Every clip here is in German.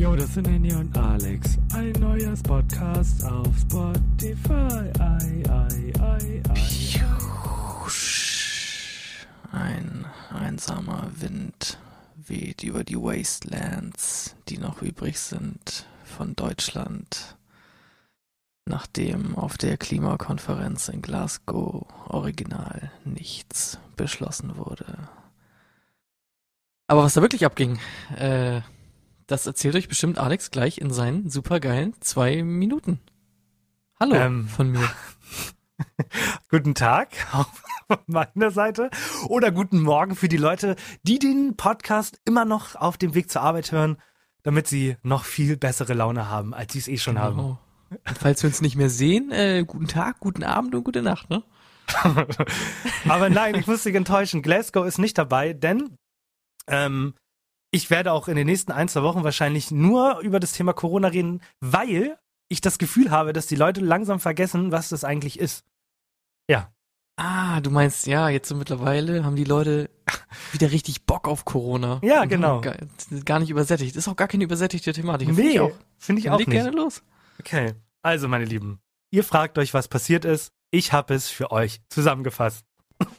Yo, das sind Henny und Alex. Ein neuer Podcast auf Spotify. Ei, ei, ei, ei. Ein einsamer Wind weht über die Wastelands, die noch übrig sind von Deutschland, nachdem auf der Klimakonferenz in Glasgow original nichts beschlossen wurde. Aber was da wirklich abging, äh, das erzählt euch bestimmt Alex gleich in seinen supergeilen zwei Minuten. Hallo Ähm, von mir. Guten Tag auf meiner Seite oder guten Morgen für die Leute, die den Podcast immer noch auf dem Weg zur Arbeit hören, damit sie noch viel bessere Laune haben, als sie es eh schon haben. Genau. Und falls wir uns nicht mehr sehen, äh, guten Tag, guten Abend und gute Nacht, ne? Aber nein, ich muss dich enttäuschen. Glasgow ist nicht dabei, denn ähm, ich werde auch in den nächsten ein, zwei Wochen wahrscheinlich nur über das Thema Corona reden, weil ich das Gefühl habe, dass die Leute langsam vergessen, was das eigentlich ist. Ja. Ah, du meinst, ja, jetzt so mittlerweile haben die Leute wieder richtig Bock auf Corona. Ja, Und genau. Gar, gar nicht übersättigt. Ist auch gar keine übersättige Thematik. Finde ich auch. finde ich auch nicht. gerne los. Okay, also meine Lieben, ihr fragt euch, was passiert ist. Ich habe es für euch zusammengefasst.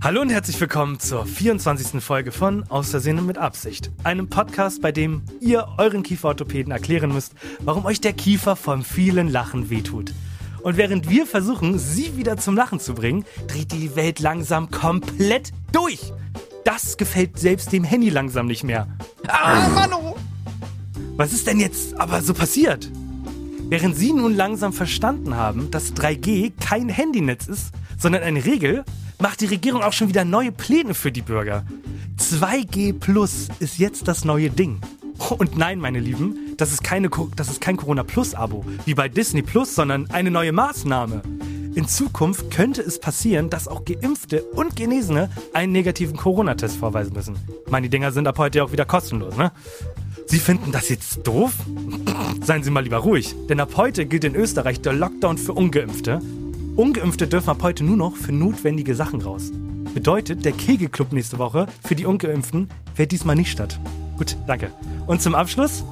Hallo und herzlich willkommen zur 24. Folge von Aus Versehen und mit Absicht. Einem Podcast, bei dem ihr euren Kieferorthopäden erklären müsst, warum euch der Kiefer vom vielen Lachen wehtut. Und während wir versuchen, sie wieder zum Lachen zu bringen, dreht die Welt langsam komplett durch. Das gefällt selbst dem Handy langsam nicht mehr. Ah, Mano! Was ist denn jetzt aber so passiert? Während Sie nun langsam verstanden haben, dass 3G kein Handynetz ist, sondern eine Regel, macht die Regierung auch schon wieder neue Pläne für die Bürger. 2G Plus ist jetzt das neue Ding. Und nein, meine Lieben, das ist, keine, das ist kein Corona Plus Abo, wie bei Disney Plus, sondern eine neue Maßnahme. In Zukunft könnte es passieren, dass auch Geimpfte und Genesene einen negativen Corona-Test vorweisen müssen. Meine, Dinger sind ab heute auch wieder kostenlos, ne? Sie finden das jetzt doof? Seien Sie mal lieber ruhig, denn ab heute gilt in Österreich der Lockdown für Ungeimpfte. Ungeimpfte dürfen ab heute nur noch für notwendige Sachen raus. Bedeutet, der Kegelclub nächste Woche für die Ungeimpften fällt diesmal nicht statt. Gut, danke. Und zum Abschluss,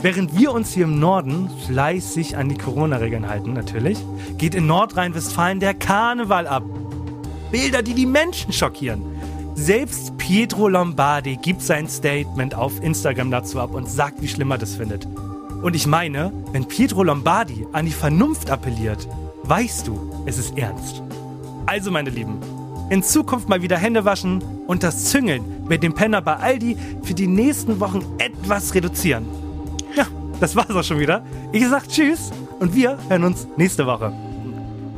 während wir uns hier im Norden fleißig an die Corona-Regeln halten, natürlich, geht in Nordrhein-Westfalen der Karneval ab. Bilder, die die Menschen schockieren. Selbst Pietro Lombardi gibt sein Statement auf Instagram dazu ab und sagt, wie schlimm er das findet. Und ich meine, wenn Pietro Lombardi an die Vernunft appelliert, weißt du, es ist ernst. Also, meine Lieben, in Zukunft mal wieder Hände waschen und das Züngeln mit dem Penner bei Aldi für die nächsten Wochen etwas reduzieren. Ja, das war's auch schon wieder. Ich sag Tschüss und wir hören uns nächste Woche.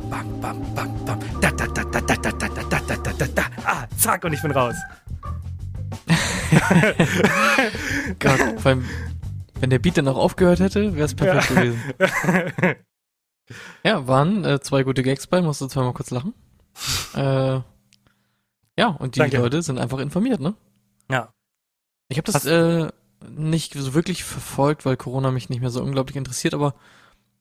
Bam, bam, bam, bam. Da, da, da, da, da, da, da, da, da, da, da, da. Ah, zack, und ich bin raus. Gott, vor allem, wenn der Beat dann auch aufgehört hätte, wäre es perfekt gewesen. Ja, waren äh, zwei gute Gags bei, musst du zweimal kurz lachen. Äh, ja, und die Danke. Leute sind einfach informiert, ne? Ja. Ich habe das Hast- äh, nicht so wirklich verfolgt, weil Corona mich nicht mehr so unglaublich interessiert, aber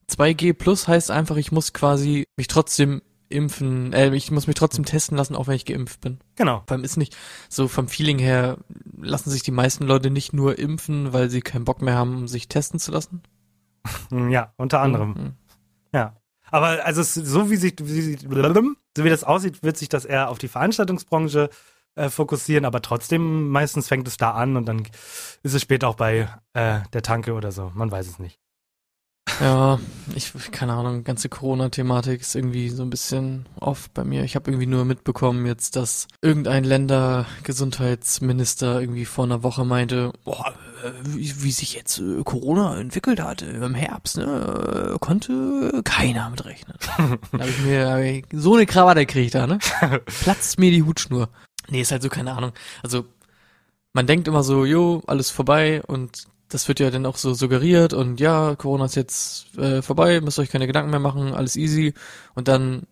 2G plus heißt einfach, ich muss quasi mich trotzdem impfen, äh, ich muss mich trotzdem testen lassen, auch wenn ich geimpft bin. Genau. Vor allem ist nicht so vom Feeling her, lassen sich die meisten Leute nicht nur impfen, weil sie keinen Bock mehr haben, sich testen zu lassen. Ja, unter anderem. Mhm. Ja. Aber also so wie sich, wie, so wie das aussieht, wird sich das eher auf die Veranstaltungsbranche äh, fokussieren, aber trotzdem meistens fängt es da an und dann ist es später auch bei äh, der Tanke oder so. Man weiß es nicht. Ja, ich, keine Ahnung, ganze Corona-Thematik ist irgendwie so ein bisschen off bei mir. Ich habe irgendwie nur mitbekommen jetzt, dass irgendein Ländergesundheitsminister irgendwie vor einer Woche meinte, boah, äh, wie, wie sich jetzt äh, Corona entwickelt hat äh, im Herbst, ne, konnte keiner mitrechnen. da habe ich mir hab ich so eine Krawatte gekriegt da, ne? Platzt mir die Hutschnur. Nee, ist halt so keine Ahnung. Also man denkt immer so, jo, alles vorbei und das wird ja dann auch so suggeriert und ja, Corona ist jetzt äh, vorbei, müsst euch keine Gedanken mehr machen, alles easy und dann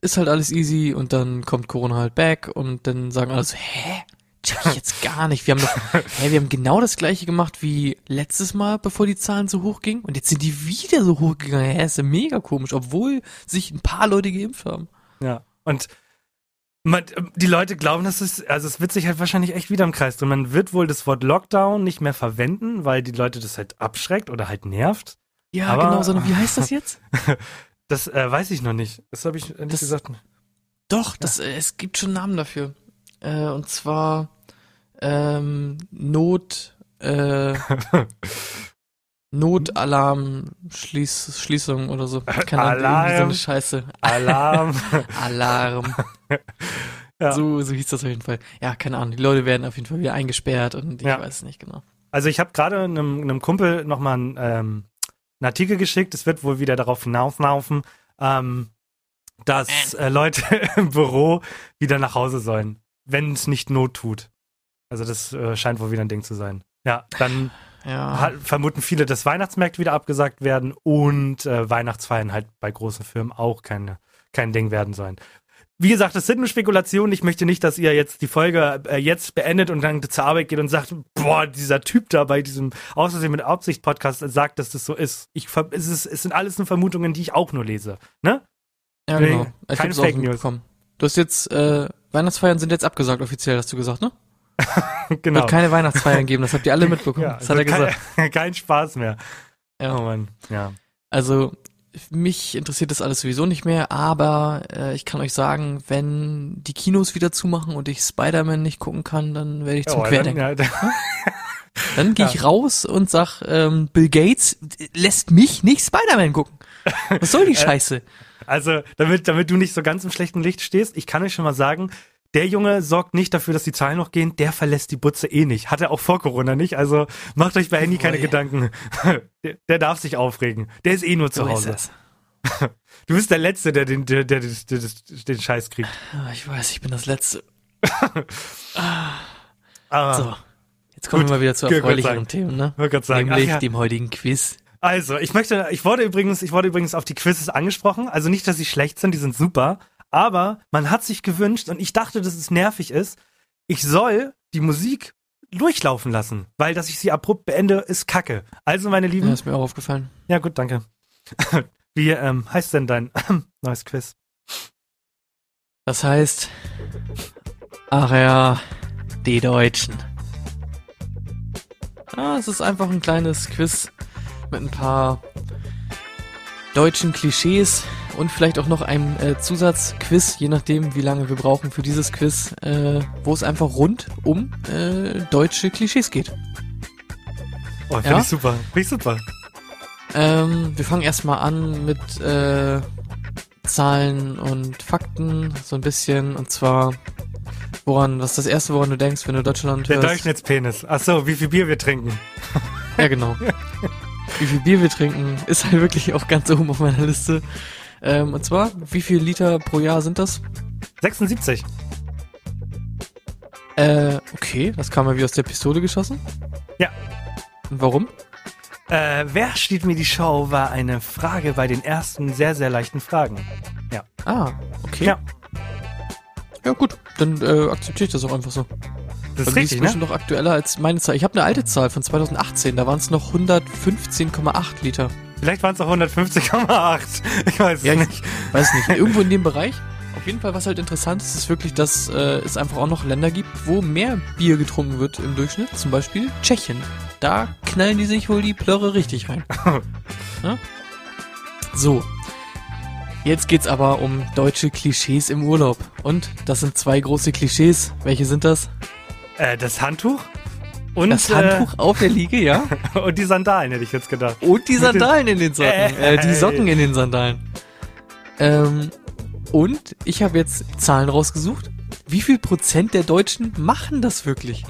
ist halt alles easy und dann kommt Corona halt back und dann sagen alle so, hä? Check ich jetzt gar nicht. Wir haben doch, hä, wir haben genau das gleiche gemacht wie letztes Mal, bevor die Zahlen so hoch gingen und jetzt sind die wieder so hoch gegangen. Hä, ist ja mega komisch, obwohl sich ein paar Leute geimpft haben. Ja. Und man, die Leute glauben, dass es, also es wird sich halt wahrscheinlich echt wieder im Kreis drehen. Man wird wohl das Wort Lockdown nicht mehr verwenden, weil die Leute das halt abschreckt oder halt nervt. Ja, Aber- genau, sondern wie heißt das jetzt? Das äh, weiß ich noch nicht. Das habe ich nicht Das- gesagt. Doch, das, äh, es gibt schon einen Namen dafür. Äh, und zwar ähm, Not, äh, Notalarm Schließ, Schließung oder so. Keine Ahnung, irgendwie so Alarm. eine Scheiße. Alarm. Alarm. Ja. So, so hieß das auf jeden Fall. Ja, keine Ahnung. Die Leute werden auf jeden Fall wieder eingesperrt und ich Ja. weiß es nicht genau. Also ich habe gerade einem, einem Kumpel nochmal einen, ähm, einen Artikel geschickt. Es wird wohl wieder darauf hinauslaufen, ähm, dass äh, Leute im Büro wieder nach Hause sollen, wenn es nicht Not tut. Also das äh, scheint wohl wieder ein Ding zu sein. Ja, dann Ja. ha- vermuten viele, dass Weihnachtsmärkte wieder abgesagt werden und äh, Weihnachtsfeiern halt bei großen Firmen auch keine, kein Ding werden sollen. Wie gesagt, das sind nur Spekulationen. Ich möchte nicht, dass ihr jetzt die Folge äh, jetzt beendet und dann zur Arbeit geht und sagt, boah, dieser Typ da bei diesem Außersehen mit Absicht Podcast sagt, dass das so ist. Ich, es, ist. es sind alles nur Vermutungen, die ich auch nur lese. Ne? ja, nee, genau. Ich keine Fake News. Du hast jetzt, äh, Weihnachtsfeiern sind jetzt abgesagt offiziell, hast du gesagt, ne? genau. Wird keine Weihnachtsfeiern geben, das habt ihr alle mitbekommen. ja, das hat er gesagt. Kein, kein Spaß mehr. Ja. Oh Mann. Ja. Also mich interessiert das alles sowieso nicht mehr, aber äh, ich kann euch sagen, wenn die Kinos wieder zumachen und ich Spider-Man nicht gucken kann, dann werde ich zum Oh, dann, Querdenken. ja, dann, Dann gehe ich raus und sag, ähm, Bill Gates lässt mich nicht Spider-Man gucken. Was soll die Scheiße? Also, damit, damit du nicht so ganz im schlechten Licht stehst, ich kann euch schon mal sagen, der Junge sorgt nicht dafür, dass die Zahlen noch gehen, der verlässt die Butze eh nicht. Hat er auch vor Corona nicht, also macht euch bei Handy keine Ui. Gedanken. Der, der darf sich aufregen. Der ist eh nur zu So Hause. Du bist der Letzte, der den, der, der, der, den Scheiß kriegt. Ah, Ich weiß, ich bin das Letzte. Aber, So, jetzt kommen Gut, wir mal wieder zu erfreulicheren. Themen, ne? sagen, Nämlich ja. dem heutigen Quiz. Also, ich möchte, ich wurde übrigens, ich wurde übrigens auf die Quizzes angesprochen. Also nicht, dass sie schlecht sind, die sind super. Aber man hat sich gewünscht und ich dachte, dass es nervig ist. Ich soll die Musik durchlaufen lassen, weil dass ich sie abrupt beende, ist Kacke. Also, meine Lieben, Ja, ist mir auch aufgefallen. ja gut, danke. Wie ähm, heißt denn dein neues Quiz? Das heißt, ach ja, die Deutschen. Ah, es ist einfach ein kleines Quiz mit ein paar deutschen Klischees und vielleicht auch noch einem äh, Zusatzquiz, je nachdem, wie lange wir brauchen für dieses Quiz, äh, wo es einfach rund um äh, deutsche Klischees geht. Oh, finde Ja? ich super. Finde ich super. Ähm, wir fangen erstmal an mit äh, Zahlen und Fakten, so ein bisschen, und zwar, woran, was ist das erste, woran du denkst, wenn du Deutschland Der hörst? Durchschnittspenis. Ach so, wie viel Bier wir trinken. Ja, genau. wie viel Bier wir trinken, ist halt wirklich auch ganz oben auf meiner Liste. Ähm, und zwar, wie viel Liter pro Jahr sind das? 76. Äh, okay, das kam mal wie aus der Pistole geschossen. Ja. Und warum? Äh, wer steht mir die Show war eine Frage bei den ersten sehr, sehr leichten Fragen. Ah, okay. Ja. Ja gut, dann äh, akzeptiere ich das auch einfach so. Das ist richtig, ist ne? bestimmt noch aktueller als meine Zahl. Ich habe eine alte Zahl von 2018, da waren es noch 115,8 Liter. Vielleicht waren es auch 150,8. Ich weiß Ja, ich- nicht. Weiß nicht, irgendwo in dem Bereich. Auf jeden Fall, was halt interessant ist, ist wirklich, dass äh, es einfach auch noch Länder gibt, wo mehr Bier getrunken wird im Durchschnitt. Zum Beispiel Tschechien. Da knallen die sich wohl die Plörre richtig rein. ja? So. Jetzt geht's aber um deutsche Klischees im Urlaub. Und das sind zwei große Klischees. Welche sind das? Äh, das Handtuch? Und, das Handtuch auf der Liege, ja. Äh, und die Sandalen, hätte ich jetzt gedacht. Und die Sandalen in den Socken. Äh. Äh, die Socken in den Sandalen. Ähm, und ich habe jetzt Zahlen rausgesucht. Wie viel Prozent der Deutschen machen das wirklich?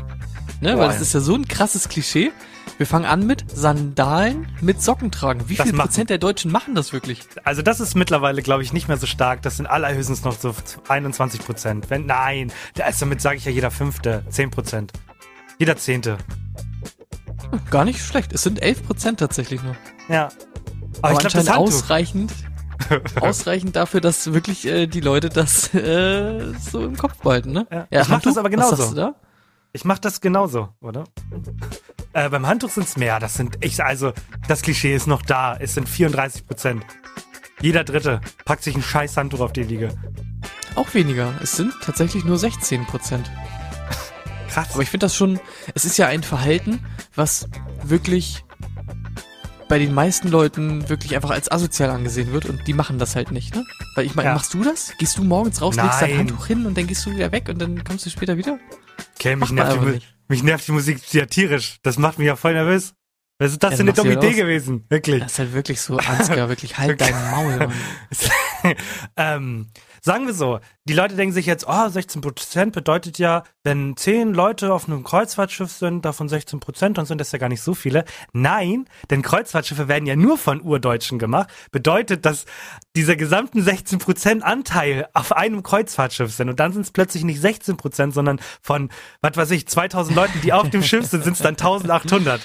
Ne, weil das ist ja so ein krasses Klischee. Wir fangen an mit Sandalen mit Socken tragen. Wie Das viel machen- Prozent der Deutschen machen das wirklich? Also das ist mittlerweile, glaube ich, nicht mehr so stark. Das sind allerhöchstens noch so 21 Prozent. Wenn, nein, damit sage ich ja jeder Fünfte, 10 Prozent. Jeder Zehnte. Gar nicht schlecht. Es sind 11 Prozent tatsächlich nur. Ja. Aber, Aber, ich glaube, das Handtuch. ausreichend, ausreichend dafür, dass wirklich äh, die Leute das äh, so im Kopf behalten, ne? Ja. Ich mach das aber genauso. Ich mache das genauso, oder? Äh, beim Handtuch sind es mehr. Das sind, ich, also, das Klischee ist noch da. Es sind 34 Prozent. Jeder Dritte packt sich ein scheiß Handtuch auf die Liege. Auch weniger. Es sind tatsächlich nur 16 Prozent. Krass. Aber ich finde das schon, es ist ja ein Verhalten, was wirklich bei den meisten Leuten wirklich einfach als asozial angesehen wird und die machen das halt nicht, ne? Weil ich meine, Ja. machst du das? Gehst du morgens raus, legst dein Nein. Handtuch hin und dann gehst du wieder weg und dann kommst du später wieder? okay, mich nervt, die, nicht. mich nervt die Musik ja tierisch. Das macht mich ja voll nervös. Was ist das Ja, denn eine dumme Idee ja gewesen? Wirklich. Das ist halt wirklich so, Ansgar, wirklich halt dein Maul, Mann. ähm, sagen wir so, die Leute denken sich jetzt, oh, 16% bedeutet ja, wenn 10 Leute auf einem Kreuzfahrtschiff sind, davon 16%, dann sind das ja gar nicht so viele. Nein, denn Kreuzfahrtschiffe werden ja nur von Urdeutschen gemacht. Bedeutet, dass dieser gesamten 16% Anteil auf einem Kreuzfahrtschiff sind. Und dann sind es plötzlich nicht 16%, sondern von, was weiß ich, 2000 Leuten, die auf dem Schiff sind, sind es dann 1800.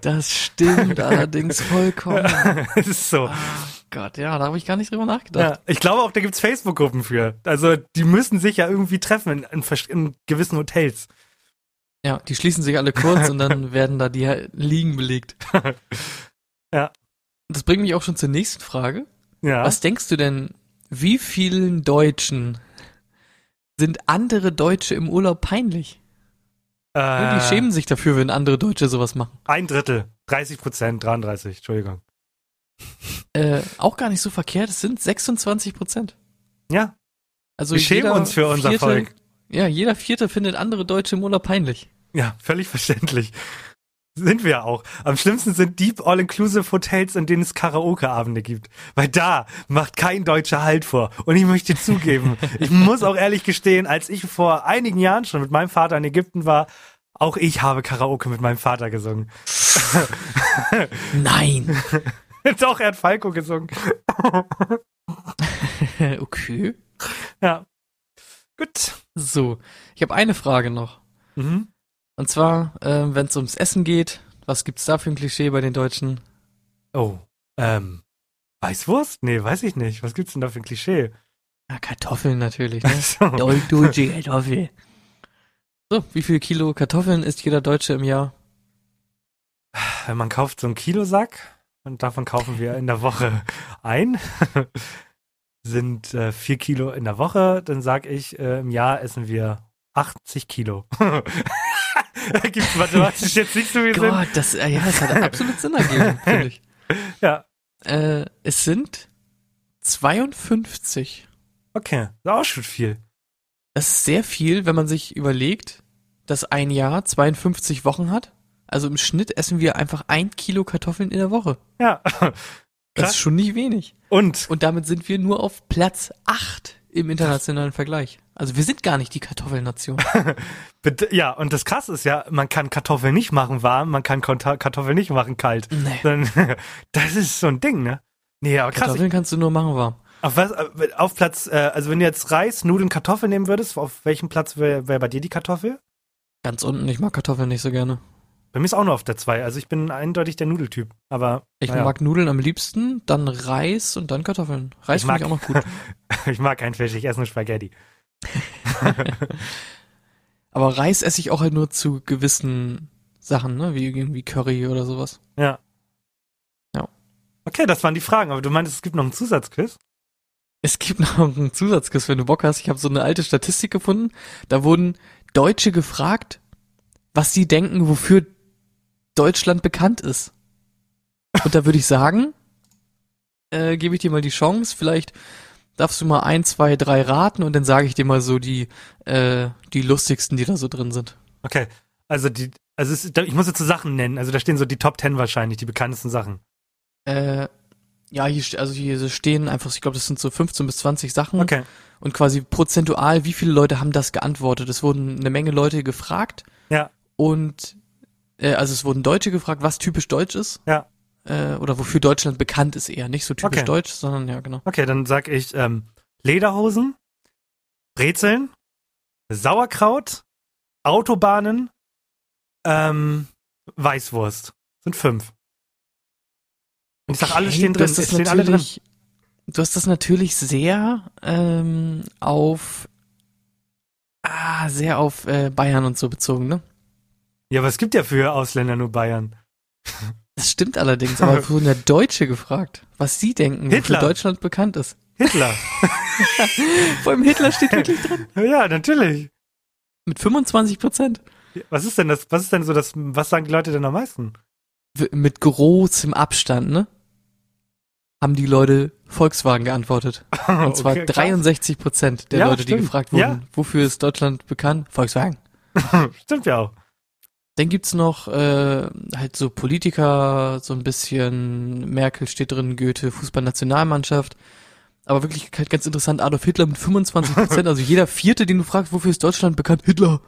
Das stimmt allerdings vollkommen. Ist so. Gott, ja, da habe ich gar nicht drüber nachgedacht. Ja, ich glaube auch, da gibt's Facebook-Gruppen für. Also die müssen sich ja irgendwie treffen in, in, in gewissen Hotels. Ja, die schließen sich alle kurz und dann werden da die Liegen belegt. Ja. Das bringt mich auch schon zur nächsten Frage. Ja. Was denkst du denn, wie vielen Deutschen sind andere Deutsche im Urlaub peinlich? äh, Die schämen sich dafür, wenn andere Deutsche sowas machen. Ein Drittel. 30 Prozent, 33, Entschuldigung. Äh, auch gar nicht so verkehrt, es sind 26 Prozent. Ja, Also wir schämen uns für unser Vierte, Volk. Ja, jeder Vierte findet andere Deutsche im Urlaub peinlich. Ja, völlig verständlich. Sind wir auch. Am schlimmsten sind Deep All-Inclusive Hotels, in denen es Karaoke-Abende gibt. Weil da macht kein Deutscher Halt vor. Und ich möchte zugeben, ich muss auch ehrlich gestehen, als ich vor einigen Jahren schon mit meinem Vater in Ägypten war, auch ich habe Karaoke mit meinem Vater gesungen. Nein. Doch, er hat Falco gesungen. okay. Ja. Gut. So, ich habe eine Frage noch. Mhm. Und zwar, ähm, wenn es ums Essen geht, was gibt's da für ein Klischee bei den Deutschen? Oh, ähm, Weißwurst? Nee, weiß ich nicht. Was gibt's denn da für ein Klischee? Ja, Kartoffeln natürlich, ne? So. Deu- Deutsche Kartoffel. So, wie viel Kilo Kartoffeln isst jeder Deutsche im Jahr? Man kauft so einen Kilosack und davon kaufen wir in der Woche ein. Sind äh, vier Kilo in der Woche, dann sag ich, äh, im Jahr essen wir 80 Kilo. da gibt's mathematisch jetzt nicht so viel Sinn. Gott, das, äh, ja, das hat absolut Sinn ergeben, finde ich. Ja, Äh, es sind 52. okay, ist auch schon viel. Das ist sehr viel, wenn man sich überlegt, dass ein Jahr 52 Wochen hat. Also im Schnitt essen wir einfach ein Kilo Kartoffeln in der Woche. Ja, Das Krass. ist schon nicht wenig. und Und damit sind wir nur auf Platz 8 im internationalen Vergleich. Also wir sind gar nicht die Kartoffelnation. ja, und das Krasse ist ja, man kann Kartoffeln nicht machen warm, man kann Kartoffeln nicht machen kalt. Nee. Das ist so ein Ding, ne? Nee, aber krass. Kartoffeln kannst du nur machen warm. Auf was, äh, auf Platz, äh, also wenn du jetzt Reis, Nudeln, Kartoffeln nehmen würdest, auf welchem Platz wäre wär bei dir die Kartoffel? Ganz unten, ich mag Kartoffeln nicht so gerne. Bei mir ist auch nur auf der 2. Also ich bin eindeutig der Nudeltyp. Aber Ich naja, mag Nudeln am liebsten, dann Reis und dann Kartoffeln. Reis finde ich auch noch gut. ich mag keinen Fisch, ich esse nur Spaghetti. Aber Reis esse ich auch halt nur zu gewissen Sachen, ne? Wie irgendwie Curry oder sowas. Ja. Ja. Okay, das waren die Fragen. Aber du meintest, es gibt noch einen Zusatzquiz? Es gibt noch einen Zusatzquiz, wenn du Bock hast. Ich habe so eine alte Statistik gefunden. Da wurden Deutsche gefragt, was sie denken, wofür Deutschland bekannt ist. Und da würde ich sagen, äh, gebe ich dir mal die Chance. Vielleicht darfst du mal ein, zwei, drei raten und dann sage ich dir mal so die, äh, die lustigsten, die da so drin sind. Okay. Also die, Also es, ich muss jetzt so Sachen nennen. Also da stehen so die Top 10 wahrscheinlich, die bekanntesten Sachen. Äh, ja, hier, also hier stehen einfach, ich glaube, das sind so 15 bis 20 Sachen. Okay. Und quasi prozentual, wie viele Leute haben das geantwortet? Es wurden eine Menge Leute gefragt. Ja. Und, äh, also es wurden Deutsche gefragt, was typisch deutsch ist. Ja. Äh, oder wofür Deutschland bekannt ist eher. Nicht so typisch Okay. deutsch, sondern ja, genau. Okay, dann sag ich ähm, Lederhosen, Brezeln, Sauerkraut, Autobahnen, ähm, Weißwurst. Sind fünf. Und ich sag, alle Okay, stehen du drin. hast das Es stehen alle drin. natürlich- Du hast das natürlich sehr ähm, auf ah, sehr auf äh, Bayern und so bezogen, ne? Ja, aber es gibt ja für Ausländer nur Bayern. Das stimmt allerdings, aber wurden ja Deutsche gefragt, was sie denken, Hitler. wofür Deutschland bekannt ist. Hitler. Vor allem Hitler steht wirklich drin. ja, natürlich. Mit 25 Prozent. Was ist denn das? Was ist denn so das? Was sagen die Leute denn am meisten? Mit großem Abstand, ne? Haben die Leute Volkswagen geantwortet. Und zwar Okay, krass. 63 Prozent der Ja, Leute, die stimmt. gefragt wurden, Ja. wofür ist Deutschland bekannt? Volkswagen. Stimmt ja auch. Dann gibt's noch äh, halt so Politiker, so ein bisschen Merkel steht drin, Goethe, Fußballnationalmannschaft. Aber wirklich halt ganz interessant, Adolf Hitler mit 25 Prozent, also jeder Vierte, den du fragst, wofür ist Deutschland bekannt? Hitler.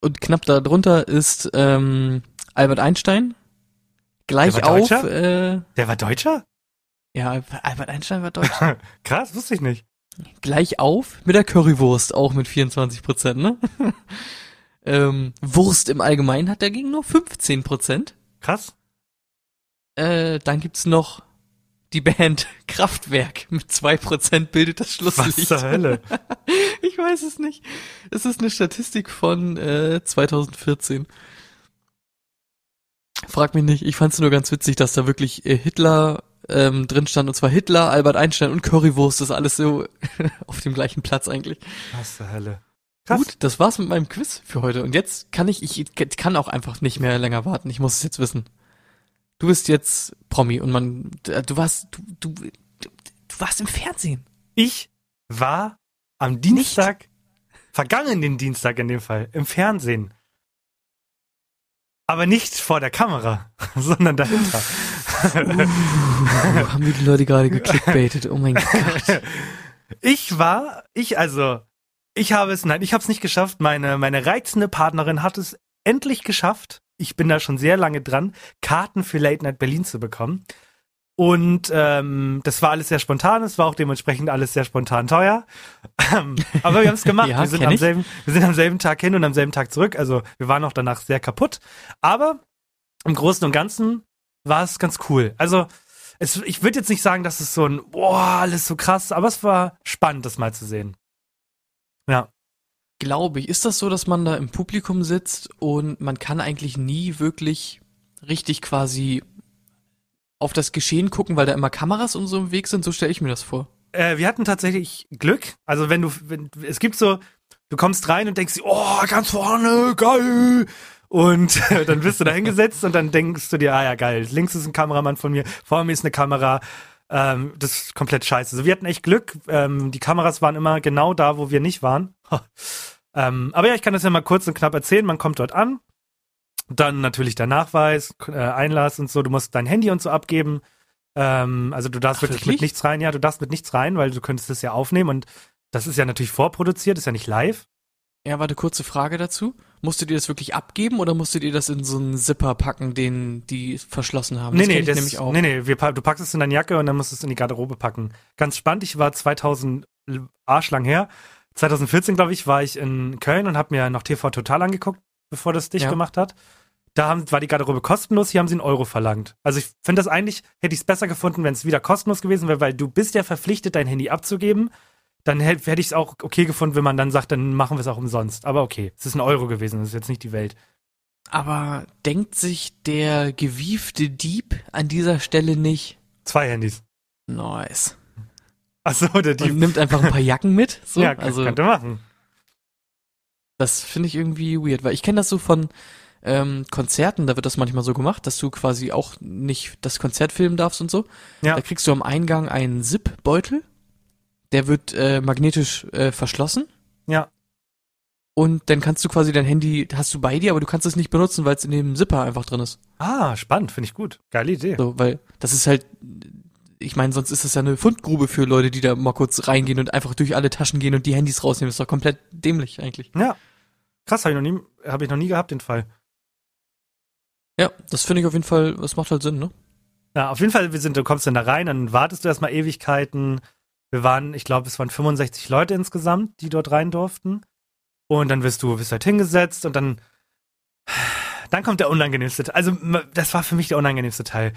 Und knapp darunter ist ähm, Albert Einstein. Gleich Der auf, Deutscher? äh, Der war Deutscher? ja, Albert Einstein war deutsch. Krass, wusste ich nicht. Gleich auf mit der Currywurst, auch mit 24 Prozent, ne? ähm, Wurst im Allgemeinen hat dagegen nur 15 Prozent. Krass. Äh, dann gibt's noch die Band Kraftwerk mit 2% bildet das Was Schlusslicht. zur Hölle? Ich weiß es nicht. Es ist eine Statistik von äh, 2014. Frag mich nicht, ich fand's nur ganz witzig, dass da wirklich äh, Hitler ähm, drin stand, und zwar Hitler, Albert Einstein und Currywurst, das ist alles so auf dem gleichen Platz eigentlich. Was zur Hölle? Krass. Gut, das war's mit meinem Quiz für heute. Und jetzt kann ich, ich kann auch einfach nicht mehr länger warten. Ich muss es jetzt wissen. Du bist jetzt Promi und man, du warst, du, du, du, warst im Fernsehen. Ich war am Dienstag, vergangenen Dienstag in dem Fall, im Fernsehen. Aber nicht vor der Kamera, sondern dahinter. Uh, haben wir die Leute gerade geklickbaitet? Oh mein Gott. Ich war, ich also, ich habe es, nein, ich habe es nicht geschafft. Meine, meine reizende Partnerin hat es endlich geschafft. Ich bin da schon sehr lange dran, Karten für Late Night Berlin zu bekommen. Und ähm, das war alles sehr spontan, es war auch dementsprechend alles sehr spontan teuer. Ähm, aber wir haben es gemacht. Ja, wir, sind am ich. selben, wir sind am selben Tag hin und am selben Tag zurück. Also wir waren auch danach sehr kaputt. Aber im Großen und Ganzen war es ganz cool. Also es, ich würde jetzt nicht sagen, dass es so ein, boah, alles so krass, aber es war spannend, das mal zu sehen. Ja. Glaube ich. Ist das so, dass man da im Publikum sitzt und man kann eigentlich nie wirklich richtig quasi auf das Geschehen gucken, weil da immer Kameras und so im Weg sind? So stelle ich mir das vor. Äh, wir hatten tatsächlich Glück. Also wenn du, wenn, es gibt so, du kommst rein und denkst, dir, oh, ganz vorne, geil. Und dann bist du da hingesetzt und dann denkst du dir, ah ja, geil, links ist ein Kameramann von mir, vor mir ist eine Kamera. Ähm, das ist komplett scheiße. Also wir hatten echt Glück. Ähm, die Kameras waren immer genau da, wo wir nicht waren. ähm, aber ja, ich kann das ja mal kurz und knapp erzählen. Man kommt dort an. Dann natürlich der Nachweis, äh, Einlass und so. Du musst dein Handy und so abgeben. Ähm, also du darfst Ach, wirklich wirklich? mit nichts rein. Ja, du darfst mit nichts rein, weil du könntest es ja aufnehmen und das ist ja natürlich vorproduziert, ist ja nicht live. Ja, warte, kurze Frage dazu. Musstet ihr das wirklich abgeben oder musstet ihr das in so einen Zipper packen, den die verschlossen haben? nee, das nee, das, nämlich auch. nee, nee, wir, du packst es in deine Jacke und dann musst du es in die Garderobe packen. Ganz spannend, ich war 2000 arschlang her. 2014, glaube ich, war ich in Köln und habe mir noch TV Total angeguckt, bevor das dicht Ja. gemacht hat. Da haben, war die Garderobe kostenlos, hier haben sie einen Euro verlangt. Also ich finde das eigentlich, hätte ich es besser gefunden, wenn es wieder kostenlos gewesen wäre, weil du bist ja verpflichtet, dein Handy abzugeben. Dann hätte ich es auch okay gefunden, wenn man dann sagt, dann machen wir es auch umsonst. Aber okay, es ist ein Euro gewesen, das ist jetzt nicht die Welt. Aber denkt sich der gewiefte Dieb an dieser Stelle nicht, Zwei Handys. nice. Achso, der Und Dieb. nimmt einfach ein paar Jacken mit? So, ja, also könnte machen. das finde ich irgendwie weird, weil ich kenne das so von ähm, Konzerten, da wird das manchmal so gemacht, dass du quasi auch nicht das Konzert filmen darfst und so. Ja. Da kriegst du am Eingang einen Zip-Beutel, der wird äh, magnetisch äh, verschlossen Ja. Und dann kannst du quasi dein Handy, hast du bei dir, aber du kannst es nicht benutzen, weil es in dem Zipper einfach drin ist. Ah, spannend, finde ich gut. Geile Idee. So, weil das ist halt, ich meine, sonst ist das ja eine Fundgrube für Leute, die da mal kurz reingehen und einfach durch alle Taschen gehen und die Handys rausnehmen. Das ist doch komplett dämlich eigentlich. Ja. Krass, habe ich noch nie, habe ich noch nie gehabt, den Fall. Ja, das finde ich auf jeden Fall, das macht halt Sinn, ne? Ja, auf jeden Fall, wir sind, du kommst dann da rein, dann wartest du erstmal Ewigkeiten. Wir waren, ich glaube, es waren 65 Leute insgesamt, die dort rein durften. Und dann wirst du, wirst halt hingesetzt und dann, dann kommt der unangenehmste Teil. Also, das war für mich der unangenehmste Teil.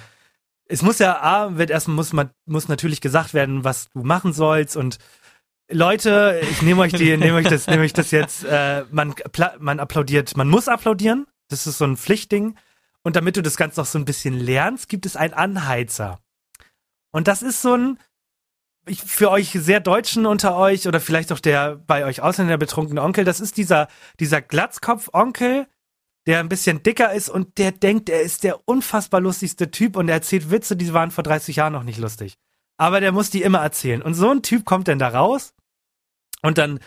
Es muss ja, A, wird erstmal, muss man, muss natürlich gesagt werden, was du machen sollst und Leute, ich nehme euch die, nehme euch das, nehme euch das jetzt, äh, man, man applaudiert, man muss applaudieren. Das ist so ein Pflichtding. Und damit du das Ganze noch so ein bisschen lernst, gibt es einen Anheizer. Und das ist so ein, ich, für euch sehr Deutschen unter euch oder vielleicht auch der bei euch Ausländer betrunkene Onkel, das ist dieser, dieser Glatzkopf-Onkel, der ein bisschen dicker ist und der denkt, er ist der unfassbar lustigste Typ und er erzählt Witze, die waren vor 30 Jahren noch nicht lustig. Aber der muss die immer erzählen. Und so ein Typ kommt dann da raus und dann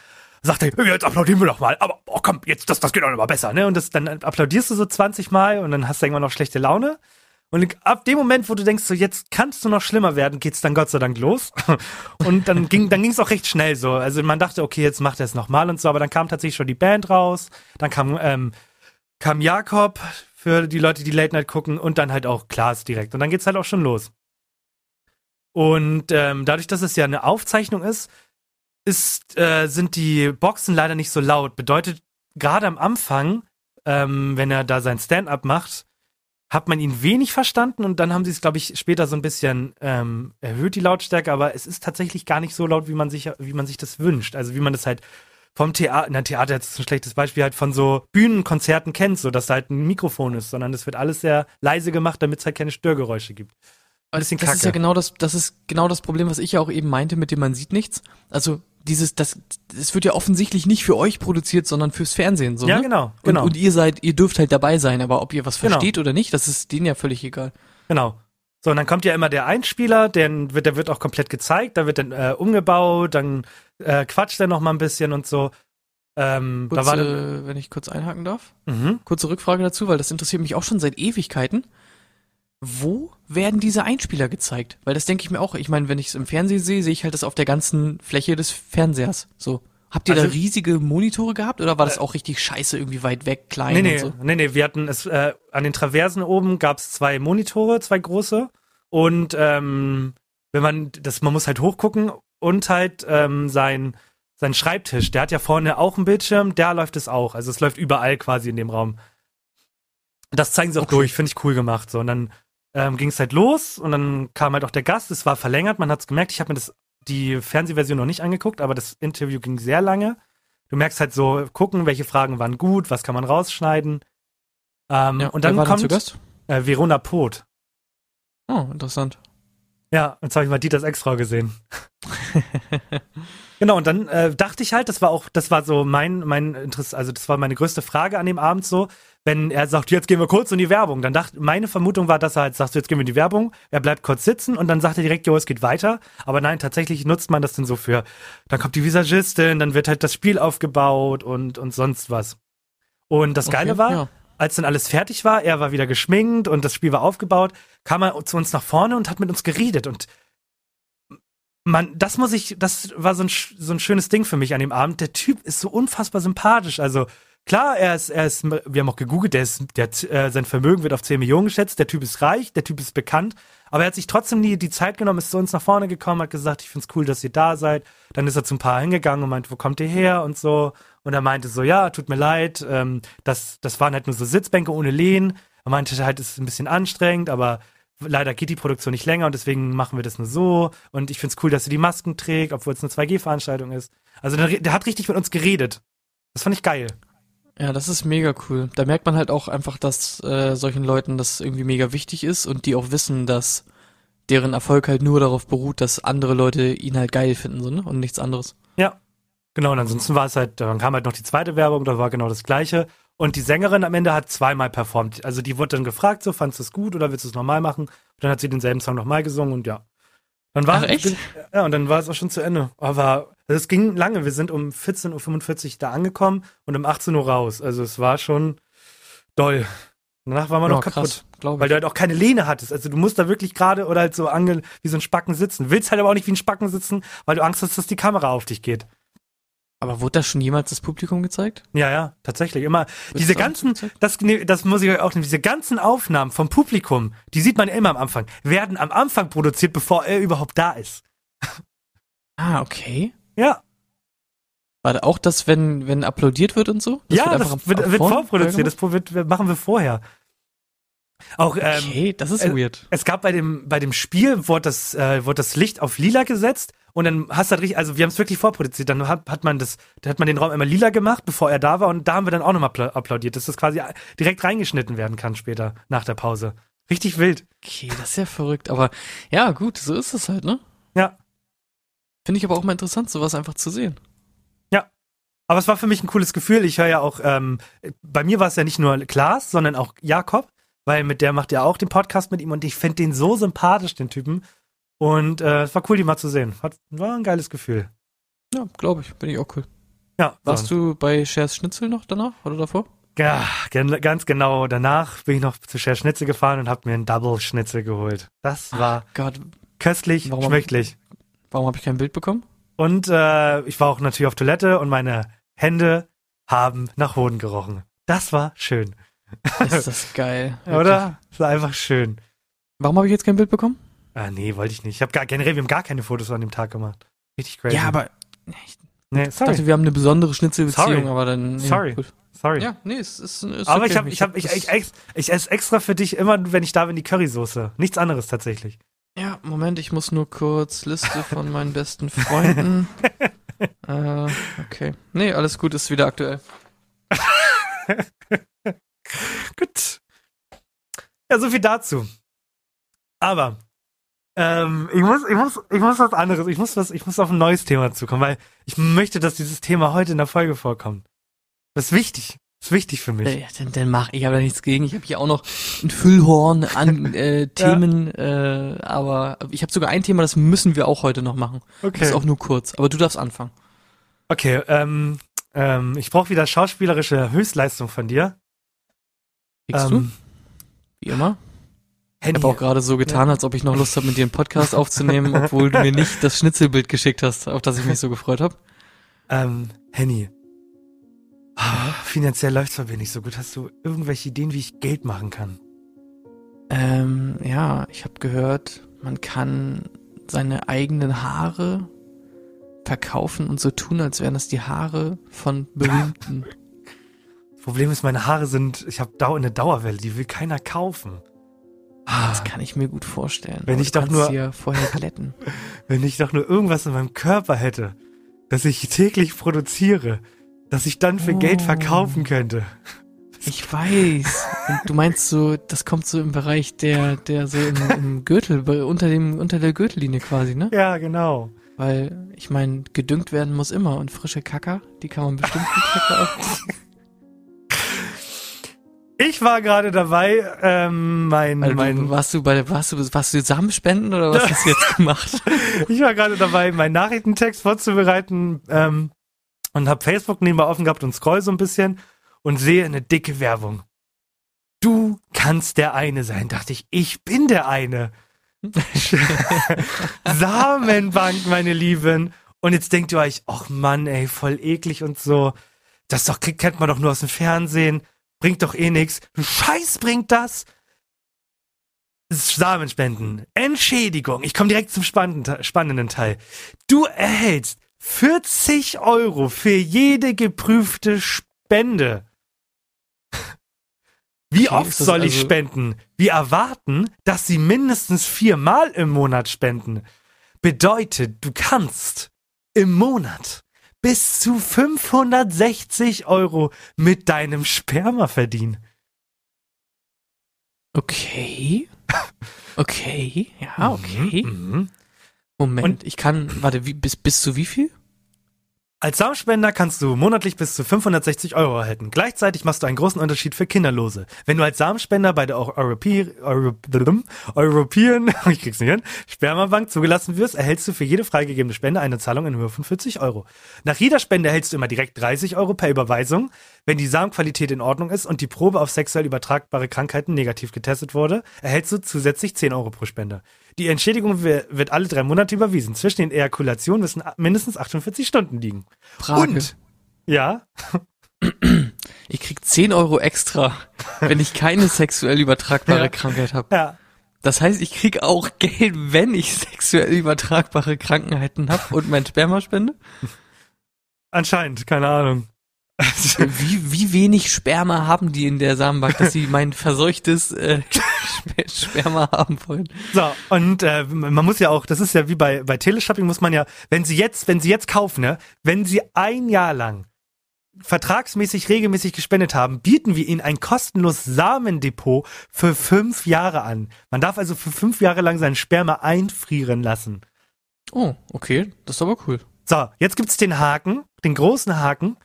sagt er, jetzt applaudieren wir doch mal, aber oh, komm, jetzt, das, das geht doch immer besser, ne? Und das, dann applaudierst du so 20 Mal und dann hast du irgendwann noch schlechte Laune. Und ab dem Moment, wo du denkst, so jetzt kannst du noch schlimmer werden, geht's dann Gott sei Dank los. Und dann ging dann ging's auch recht schnell so. Also man dachte, okay, jetzt macht er es nochmal und so, aber dann kam tatsächlich schon die Band raus, dann kam ähm, kam Jakob für die Leute, die Late Night gucken und dann halt auch Klaas direkt. Und dann geht's halt auch schon los. Und ähm, dadurch, dass es ja eine Aufzeichnung ist, ist, äh, sind die Boxen leider nicht so laut. Bedeutet, gerade am Anfang, ähm, wenn er da sein Stand-up macht, hat man ihn wenig verstanden und dann haben sie es, glaube ich, später so ein bisschen ähm, erhöht, die Lautstärke, aber es ist tatsächlich gar nicht so laut, wie man sich, wie man sich das wünscht. Also wie man das halt vom Theater, na, Theater ist ein schlechtes Beispiel, halt von so Bühnenkonzerten kennt, so dass da halt ein Mikrofon ist, sondern es wird alles sehr leise gemacht, damit es halt keine Störgeräusche gibt. Ein bisschen das Kacke. ist ja genau das, das ist genau das Problem, was ich ja auch eben meinte, mit dem man sieht nichts. Also dieses, das, es wird ja offensichtlich nicht für euch produziert, sondern fürs Fernsehen. So, ja, ne? genau, genau. Und, und, ihr seid, ihr dürft halt dabei sein, aber ob ihr was genau. versteht oder nicht, das ist denen ja völlig egal. Genau. So, und dann kommt ja immer der Einspieler, der wird, der wird auch komplett gezeigt, da wird dann äh, umgebaut, dann äh, quatscht er noch mal ein bisschen und so. Ähm, Kurze, da war wenn ich kurz einhaken darf. Mhm. Kurze Rückfrage dazu, weil das interessiert mich auch schon seit Ewigkeiten wo werden diese Einspieler gezeigt? Weil das denke ich mir auch. Ich meine, wenn ich es im Fernsehen sehe, sehe ich halt das auf der ganzen Fläche des Fernsehers. So. Habt ihr also, da riesige Monitore gehabt oder war das äh, auch richtig scheiße, irgendwie weit weg, klein nee, nee, so? Nee, nee, wir hatten es, äh, an den Traversen oben gab es zwei Monitore, zwei große. Und ähm, wenn man, das, man muss halt hochgucken und halt ähm, sein, sein Schreibtisch, der hat ja vorne auch einen Bildschirm, da läuft es auch. Also es läuft überall quasi in dem Raum. Das zeigen sie auch okay. durch, finde ich cool gemacht. So, und dann ähm, ging es halt los und dann kam halt auch der Gast. Es war verlängert, man hat es gemerkt. Ich habe mir das die Fernsehversion noch nicht angeguckt, aber das Interview ging sehr lange. Du merkst halt so, gucken, welche Fragen waren gut, was kann man rausschneiden. Ähm, ja, und dann kommt äh, Verona Poth. Oh, interessant. Ja, jetzt habe ich mal Dieters Ex-Frau gesehen. genau, und dann äh, dachte ich halt, das war auch, das war so mein, mein Interesse, also das war meine größte Frage an dem Abend so, wenn er sagt, jetzt gehen wir kurz in die Werbung, dann dachte, meine Vermutung war, dass er halt sagt, jetzt gehen wir in die Werbung, er bleibt kurz sitzen und dann sagt er direkt, jo, es geht weiter. Aber nein, tatsächlich nutzt man das dann so für, dann kommt die Visagistin, dann wird halt das Spiel aufgebaut und, und sonst was. Und das Geile okay, war, ja als dann alles fertig war, er war wieder geschminkt und das Spiel war aufgebaut, kam er zu uns nach vorne und hat mit uns geredet und man, das muss ich, das war so ein, so ein schönes Ding für mich an dem Abend. Der Typ ist so unfassbar sympathisch. Also klar, er ist, er ist, wir haben auch gegoogelt, der ist, der, äh, sein Vermögen wird auf 10 Millionen geschätzt. Der Typ ist reich, der Typ ist bekannt, aber er hat sich trotzdem nie die Zeit genommen, ist zu uns nach vorne gekommen, hat gesagt, ich find's cool, dass ihr da seid. Dann ist er zum Paar hingegangen und meinte, wo kommt ihr her und so. Und er meinte so, ja, tut mir leid, ähm, das, das waren halt nur so Sitzbänke ohne Lehnen. Er meinte halt, es ist ein bisschen anstrengend, aber leider geht die Produktion nicht länger und deswegen machen wir das nur so. Und ich finde es cool, dass sie die Masken trägt, obwohl es eine 2G-Veranstaltung ist. Also der, der, hat richtig mit uns geredet. Das fand ich geil. Ja, das ist mega cool. Da merkt man halt auch einfach, dass äh, solchen Leuten das irgendwie mega wichtig ist und die auch wissen, dass deren Erfolg halt nur darauf beruht, dass andere Leute ihn halt geil finden so, ne? und nichts anderes. Ja, Genau, und ansonsten war es halt, dann kam halt noch die zweite Werbung, da war genau das gleiche. Und die Sängerin am Ende hat zweimal performt. Also die wurde dann gefragt, so, fandest du es gut oder willst du es nochmal machen? Und dann hat sie denselben Song nochmal gesungen und ja. Dann war Ach, echt? ja, und dann war es auch schon zu Ende. Aber Also es ging lange. Wir sind um 14.45 Uhr da angekommen und um 18 Uhr raus. Also es war schon doll. Danach waren wir Ja, noch kaputt. krass, Weil du halt auch keine Lehne hattest. Also du musst da wirklich gerade oder halt so ange wie so ein Spacken sitzen. Willst halt aber auch nicht wie ein Spacken sitzen, weil du Angst hast, dass die Kamera auf dich geht. Aber wurde das schon jemals das Publikum gezeigt? Ja, ja, tatsächlich. Immer Wird diese das ganzen, das, nee, das muss ich euch auch nehmen, diese ganzen Aufnahmen vom Publikum, die sieht man ja immer am Anfang, werden am Anfang produziert, bevor er überhaupt da ist. Ah, okay. Ja, War da auch das, wenn, wenn applaudiert wird und so? ja, einfach am- das wird, am wird vorproduziert, das wird, machen wir vorher. Auch, ähm, Okay, das ist äh, weird. Es gab bei dem, bei dem Spiel, wurde das, äh, wurde das Licht auf lila gesetzt und dann hast du halt richtig, also wir haben es wirklich vorproduziert. Dann hat, hat man das, da hat man den Raum immer lila gemacht, bevor er da war und da haben wir dann auch nochmal appla- applaudiert, dass das quasi direkt reingeschnitten werden kann später, nach der Pause. Richtig wild. Okay, das ist ja verrückt. Aber ja, gut, so ist es halt, ne? Ja. Finde ich aber auch mal interessant, sowas einfach zu sehen. Aber es war für mich ein cooles Gefühl. Ich höre ja auch, ähm, bei mir war es ja nicht nur Klaas, sondern auch Jakob, weil mit der macht ja auch den Podcast mit ihm und ich finde den so sympathisch, den Typen. Und äh, es war cool, die mal zu sehen. Hat, war ein geiles Gefühl. Ja, glaube ich. Bin ich auch cool. Ja, Warst so. du bei Shares Schnitzel noch danach oder davor? Ja, ganz genau. Danach bin ich noch zu Scher Schnitzel gefahren und habe mir einen Double Schnitzel geholt. Das war Gott, köstlich, Warum hab- schmecktlich. warum habe ich kein Bild bekommen? Und äh, ich war auch natürlich auf Toilette und meine Hände haben nach Hoden gerochen. Das war schön, Ist das geil. oder? Das war einfach schön. Warum habe ich jetzt kein Bild bekommen? Ah, nee, wollte ich nicht. Ich habe gar generell, wir haben gar keine Fotos an dem Tag gemacht. Richtig crazy. Ja, aber ich nee, sorry, dachte, wir haben eine besondere Schnitzelbeziehung, Sorry. aber dann. Ja, Sorry. gut. sorry. Ja, nee, es ist. ist aber okay. ich habe, ich habe, ich, ich, ich esse extra für dich immer, wenn ich da bin, die Currysoße. Nichts anderes tatsächlich. Ja, Moment, ich muss nur kurz Liste von meinen besten Freunden. äh, okay. Nee, alles gut, ist wieder aktuell. Gut. Ja, so viel dazu. Aber ähm, ich muss, ich muss, ich muss was anderes. Ich muss was, ich muss auf ein neues Thema zukommen, weil ich möchte, dass dieses Thema heute in der Folge vorkommt. Das ist wichtig. Das ist wichtig für mich. Äh, dann, dann mach ich habe da nichts gegen. Ich habe hier auch noch ein Füllhorn an äh, Themen, äh, aber ich habe sogar ein Thema, das müssen wir auch heute noch machen. Das Okay. ist auch nur kurz, aber du darfst anfangen. Okay. Ähm, ähm, ich brauche wieder schauspielerische Höchstleistung von dir. Kriegst ähm, du? Wie immer. Ich Handy. habe auch gerade so getan, als ob ich noch Lust habe, mit dir einen Podcast aufzunehmen, obwohl du mir nicht das Schnitzelbild geschickt hast, auf das ich mich so gefreut habe. Ähm, Henny. Ah, finanziell läuft's bei mir nicht so gut. Hast du irgendwelche Ideen, wie ich Geld machen kann? Ähm, ja, ich habe gehört, man kann seine eigenen Haare verkaufen und so tun, als wären das die Haare von Berühmten. Das Problem ist, meine Haare sind, ich habe eine Dauerwelle, die will keiner kaufen. Das kann ich mir gut vorstellen. Wenn Aber ich doch nur- vorher glätten. Wenn ich doch nur irgendwas in meinem Körper hätte, das ich täglich produziere, das ich dann für Geld Oh. verkaufen könnte. Ich weiß. Und du meinst so, das kommt so im Bereich der, der so im, im Gürtel, unter dem, unter der Gürtellinie quasi, ne? Ja, genau. Weil, ich meine, gedüngt werden muss immer und frische Kacker, die kann man bestimmt gut verkaufen. Ich war gerade dabei, ähm, mein, Also, mein, du, warst du bei der, warst du, warst du Samenspenden oder was hast du jetzt gemacht? ich war gerade dabei, meinen Nachrichtentext vorzubereiten, ähm, und habe Facebook nebenbei offen gehabt und scroll so ein bisschen und sehe eine dicke Werbung. Du kannst der eine sein. Dachte ich, ich bin der eine. Samenbank, meine Lieben. Und jetzt denkt ihr euch, ach Mann, ey, voll eklig und so. Das doch kennt man doch nur aus dem Fernsehen. Bringt doch eh nix. Scheiß bringt das. Samenspenden. Entschädigung. Ich komme direkt zum spannenden, Teil. Du erhältst 40 Euro für jede geprüfte Spende. Wie Okay, oft soll ich also- spenden? Wir erwarten, dass sie mindestens viermal im Monat spenden. Bedeutet, du kannst im Monat bis zu 560 Euro mit deinem Sperma verdienen. Okay. Okay, ja, okay. Mhm. Moment, Und- ich kann, warte, wie, bis, bis zu wie viel? Als Samenspender kannst du monatlich bis zu 560 Euro erhalten. Gleichzeitig machst du einen großen Unterschied für Kinderlose. Wenn du als Samenspender bei der European, European, ich krieg's nicht hin, Spermabank zugelassen wirst, erhältst du für jede freigegebene Spende eine Zahlung in Höhe von 40 Euro. Nach jeder Spende erhältst du immer direkt 30 Euro per Überweisung. Wenn die Samenqualität in Ordnung ist und die Probe auf sexuell übertragbare Krankheiten negativ getestet wurde, erhältst du zusätzlich 10 Euro pro Spende. Die Entschädigung wird alle drei Monate überwiesen. Zwischen den Ejakulationen müssen mindestens 48 Stunden liegen. Frage. Und, ja, Ich krieg 10 Euro extra, wenn ich keine sexuell übertragbare Ja. Krankheit habe. ja, Das heißt, ich krieg auch Geld, wenn ich sexuell übertragbare Krankheiten habe und mein Sperma spende? anscheinend, keine Ahnung. Wie, wie wenig Sperma haben die in der Samenbank, dass sie mein verseuchtes äh, Sperma haben wollen? So, und äh, man muss ja auch, das ist ja wie bei, bei Teleshopping, muss man ja, wenn sie jetzt, wenn sie jetzt kaufen, ne, wenn sie ein Jahr lang vertragsmäßig regelmäßig gespendet haben, bieten wir ihnen ein kostenloses Samendepot für fünf Jahre an. Man darf also für fünf Jahre lang seinen Sperma einfrieren lassen. Oh, okay, das ist aber cool. So, jetzt gibt's den Haken, den großen Haken.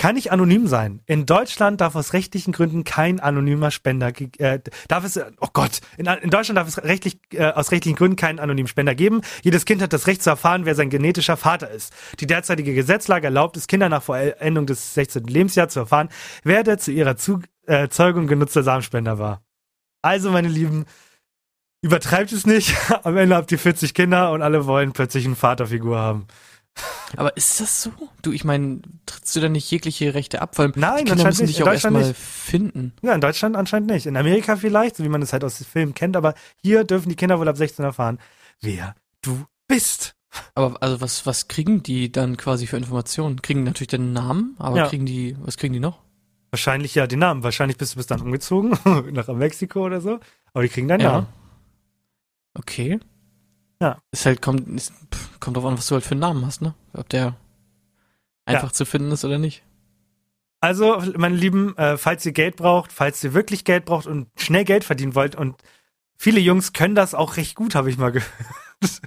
Kann ich anonym sein? In Deutschland darf aus rechtlichen Gründen kein anonymer Spender, äh, darf es, oh Gott, in, in Deutschland darf es rechtlich, äh, aus rechtlichen Gründen keinen anonymen Spender geben. Jedes Kind hat das Recht zu erfahren, wer sein genetischer Vater ist. Die derzeitige Gesetzlage erlaubt es Kindern nach Vollendung des 16. Lebensjahres zu erfahren, wer der zu ihrer zu äh, Zeugung genutzte Samenspender war. Also, meine Lieben, übertreibt es nicht. Am Ende habt ihr 40 Kinder und alle wollen plötzlich eine Vaterfigur haben. Aber ist das so? Du, ich meine, trittst du da nicht jegliche Rechte ab? Weil Nein, die Kinder müssen nicht. dich In auch Deutschland erstmal nicht. finden. Ja, in Deutschland anscheinend nicht. In Amerika vielleicht, so wie man es halt aus den Filmen kennt, aber hier dürfen die Kinder wohl ab 16 erfahren, wer du bist. Aber also was, was kriegen die dann quasi für Informationen? Kriegen natürlich den Namen, aber Ja. kriegen die, was kriegen die noch? Wahrscheinlich ja den Namen. Wahrscheinlich bist du bis dann umgezogen, nach Mexiko oder so. Aber die kriegen deinen Namen. Okay. Ja. Ist halt, kommt, ist, pff, kommt drauf an, was du halt für einen Namen hast, ne? Ob der einfach zu finden ist oder nicht. Also, meine Lieben, äh, falls ihr Geld braucht, falls ihr wirklich Geld braucht und schnell Geld verdienen wollt und viele Jungs können das auch recht gut, habe ich mal gehört.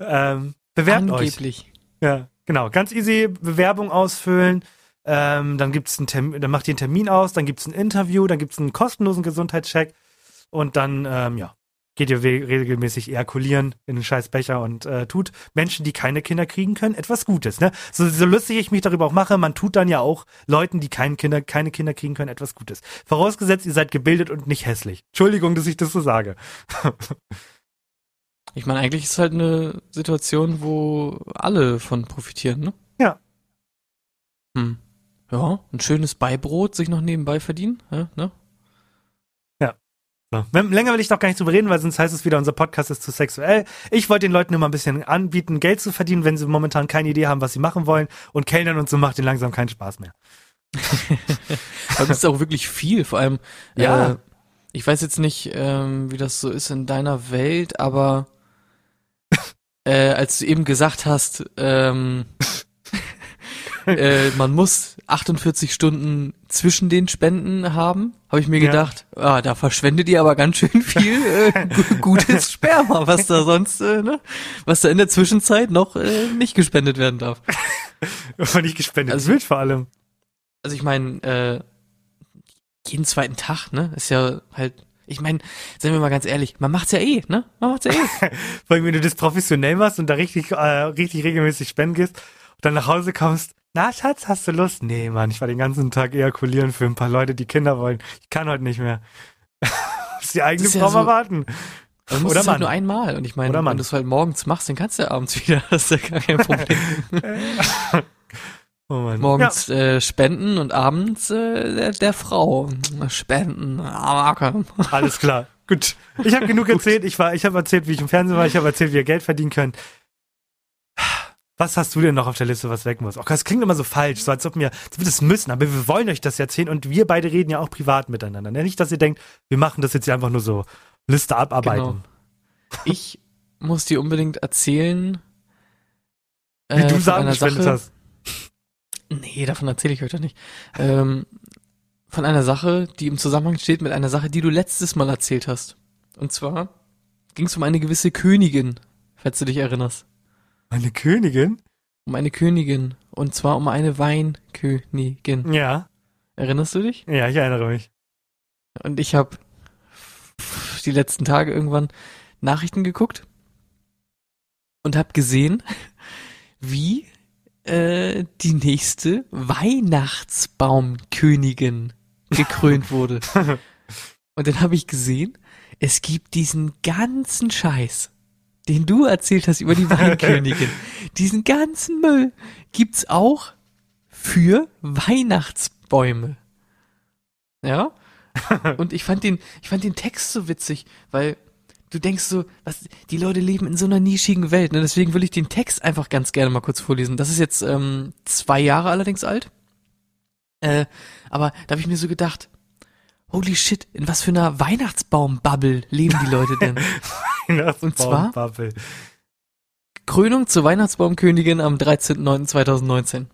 ähm, bewerbt euch. Angeblich. Ja, genau. Ganz easy Bewerbung ausfüllen. Ähm, dann gibt's einen Termin, dann macht ihr einen Termin aus, dann gibt's ein Interview, dann gibt's einen kostenlosen Gesundheitscheck und dann, ähm, ja, geht ihr regelmäßig ejakulieren in den scheiß Becher und äh, tut Menschen, die keine Kinder kriegen können, etwas Gutes. Ne? So, so lustig ich mich darüber auch mache, man tut dann ja auch Leuten, die keine Kinder, keine Kinder kriegen können, etwas Gutes. Vorausgesetzt, ihr seid gebildet und nicht hässlich. Entschuldigung, dass ich das so sage. Ich meine, eigentlich ist halt eine Situation, wo alle von profitieren, ne? Ja. Hm. Ja, ein schönes Beibrot sich noch nebenbei verdienen, ja, ne? So. Länger will ich doch gar nicht drüber reden, weil sonst heißt es wieder, unser Podcast ist zu sexuell. Ich wollte den Leuten nur mal ein bisschen anbieten, Geld zu verdienen, wenn sie momentan keine Idee haben, was sie machen wollen. Und Kellnern und so macht ihnen langsam keinen Spaß mehr. Aber das ist auch wirklich viel, vor allem, Ja. äh, ich weiß jetzt nicht, ähm, wie das so ist in deiner Welt, aber äh, als du eben gesagt hast, ähm, äh, man muss 48 Stunden zwischen den Spenden haben, habe ich mir Ja. gedacht, ah, da verschwendet ihr aber ganz schön viel äh, gu- gutes Sperma, was da sonst, äh, ne, was da in der Zwischenzeit noch äh, nicht gespendet werden darf. Aber nicht gespendet. Also- wild vor allem. also ich meine, äh, jeden zweiten Tag, ne? Ist ja halt, ich meine, seien wir mal ganz ehrlich, man macht's ja eh, ne? Man macht's ja eh. Vor allem, wenn du das professionell machst und da richtig, äh, richtig regelmäßig spenden gehst und dann nach Hause kommst, na Schatz, hast du Lust? Nee, Mann, ich war den ganzen Tag ejakulieren für ein paar Leute, die Kinder wollen. Ich kann heute nicht mehr. Muss die eigene ist ja Frau so- mal warten. Musst Oder es halt nur einmal. Und ich meine, wenn du es halt morgens machst, dann kannst du ja abends wieder. Das ist ja gar kein Problem. Oh Mann. Morgens äh, spenden und abends äh, der, der Frau spenden. Ah. Ja, alles klar. Gut. Ich habe genug erzählt. Ich war, ich habe erzählt, wie ich im Fernsehen war. Ich habe erzählt, wie ihr Geld verdienen könnt. Was hast du denn noch auf der Liste, was weg muss? Oh, das klingt immer so falsch, so als ob wir, als wir das müssen, aber wir wollen euch das erzählen und wir beide reden ja auch privat miteinander. ne? Nicht, dass ihr denkt, wir machen das jetzt hier einfach nur so Liste abarbeiten. Genau. Ich muss dir unbedingt erzählen, Wie äh, du von Samen einer gespendet Sache, hast. Nee, davon erzähle ich heute nicht. Ähm, von einer Sache, die im Zusammenhang steht mit einer Sache, die du letztes Mal erzählt hast. Und zwar ging es um eine gewisse Königin, falls du dich erinnerst. Eine Königin? Um eine Königin. Und zwar um eine Weinkönigin. Ja, Erinnerst du dich? ja, ich erinnere mich. Und ich habe die letzten Tage irgendwann Nachrichten geguckt und habe gesehen, wie äh, die nächste Weihnachtsbaumkönigin gekrönt wurde. Und dann habe ich gesehen, es gibt diesen ganzen Scheiß, den du erzählt hast über die Weinkönigin. diesen ganzen Müll gibt's auch für Weihnachtsbäume. Ja? Und ich fand den, ich fand den Text so witzig, weil du denkst so, was, die Leute leben in so einer nischigen Welt, ne? Deswegen will ich den Text einfach ganz gerne mal kurz vorlesen. Das ist jetzt ähm, zwei Jahre allerdings alt. Äh, aber da habe ich mir so gedacht, holy shit, in was für einer Weihnachtsbaumbubble leben die Leute denn? Und zwar? Weihnachtsbaumbubble. Krönung zur Weihnachtsbaumkönigin am 13.09.2019.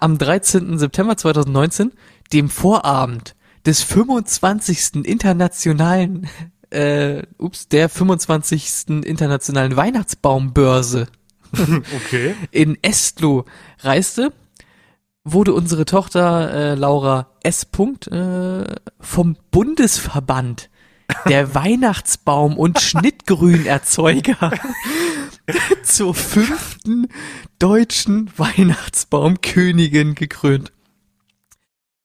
Am 13. September 2019, dem Vorabend des 25. internationalen, äh, ups, der 25. internationalen Weihnachtsbaumbörse Okay. in Estlo reiste, wurde unsere Tochter äh, Laura S. Punkt, äh, vom Bundesverband der Weihnachtsbaum- und Schnittgrünerzeuger zur fünften deutschen Weihnachtsbaumkönigin gekrönt.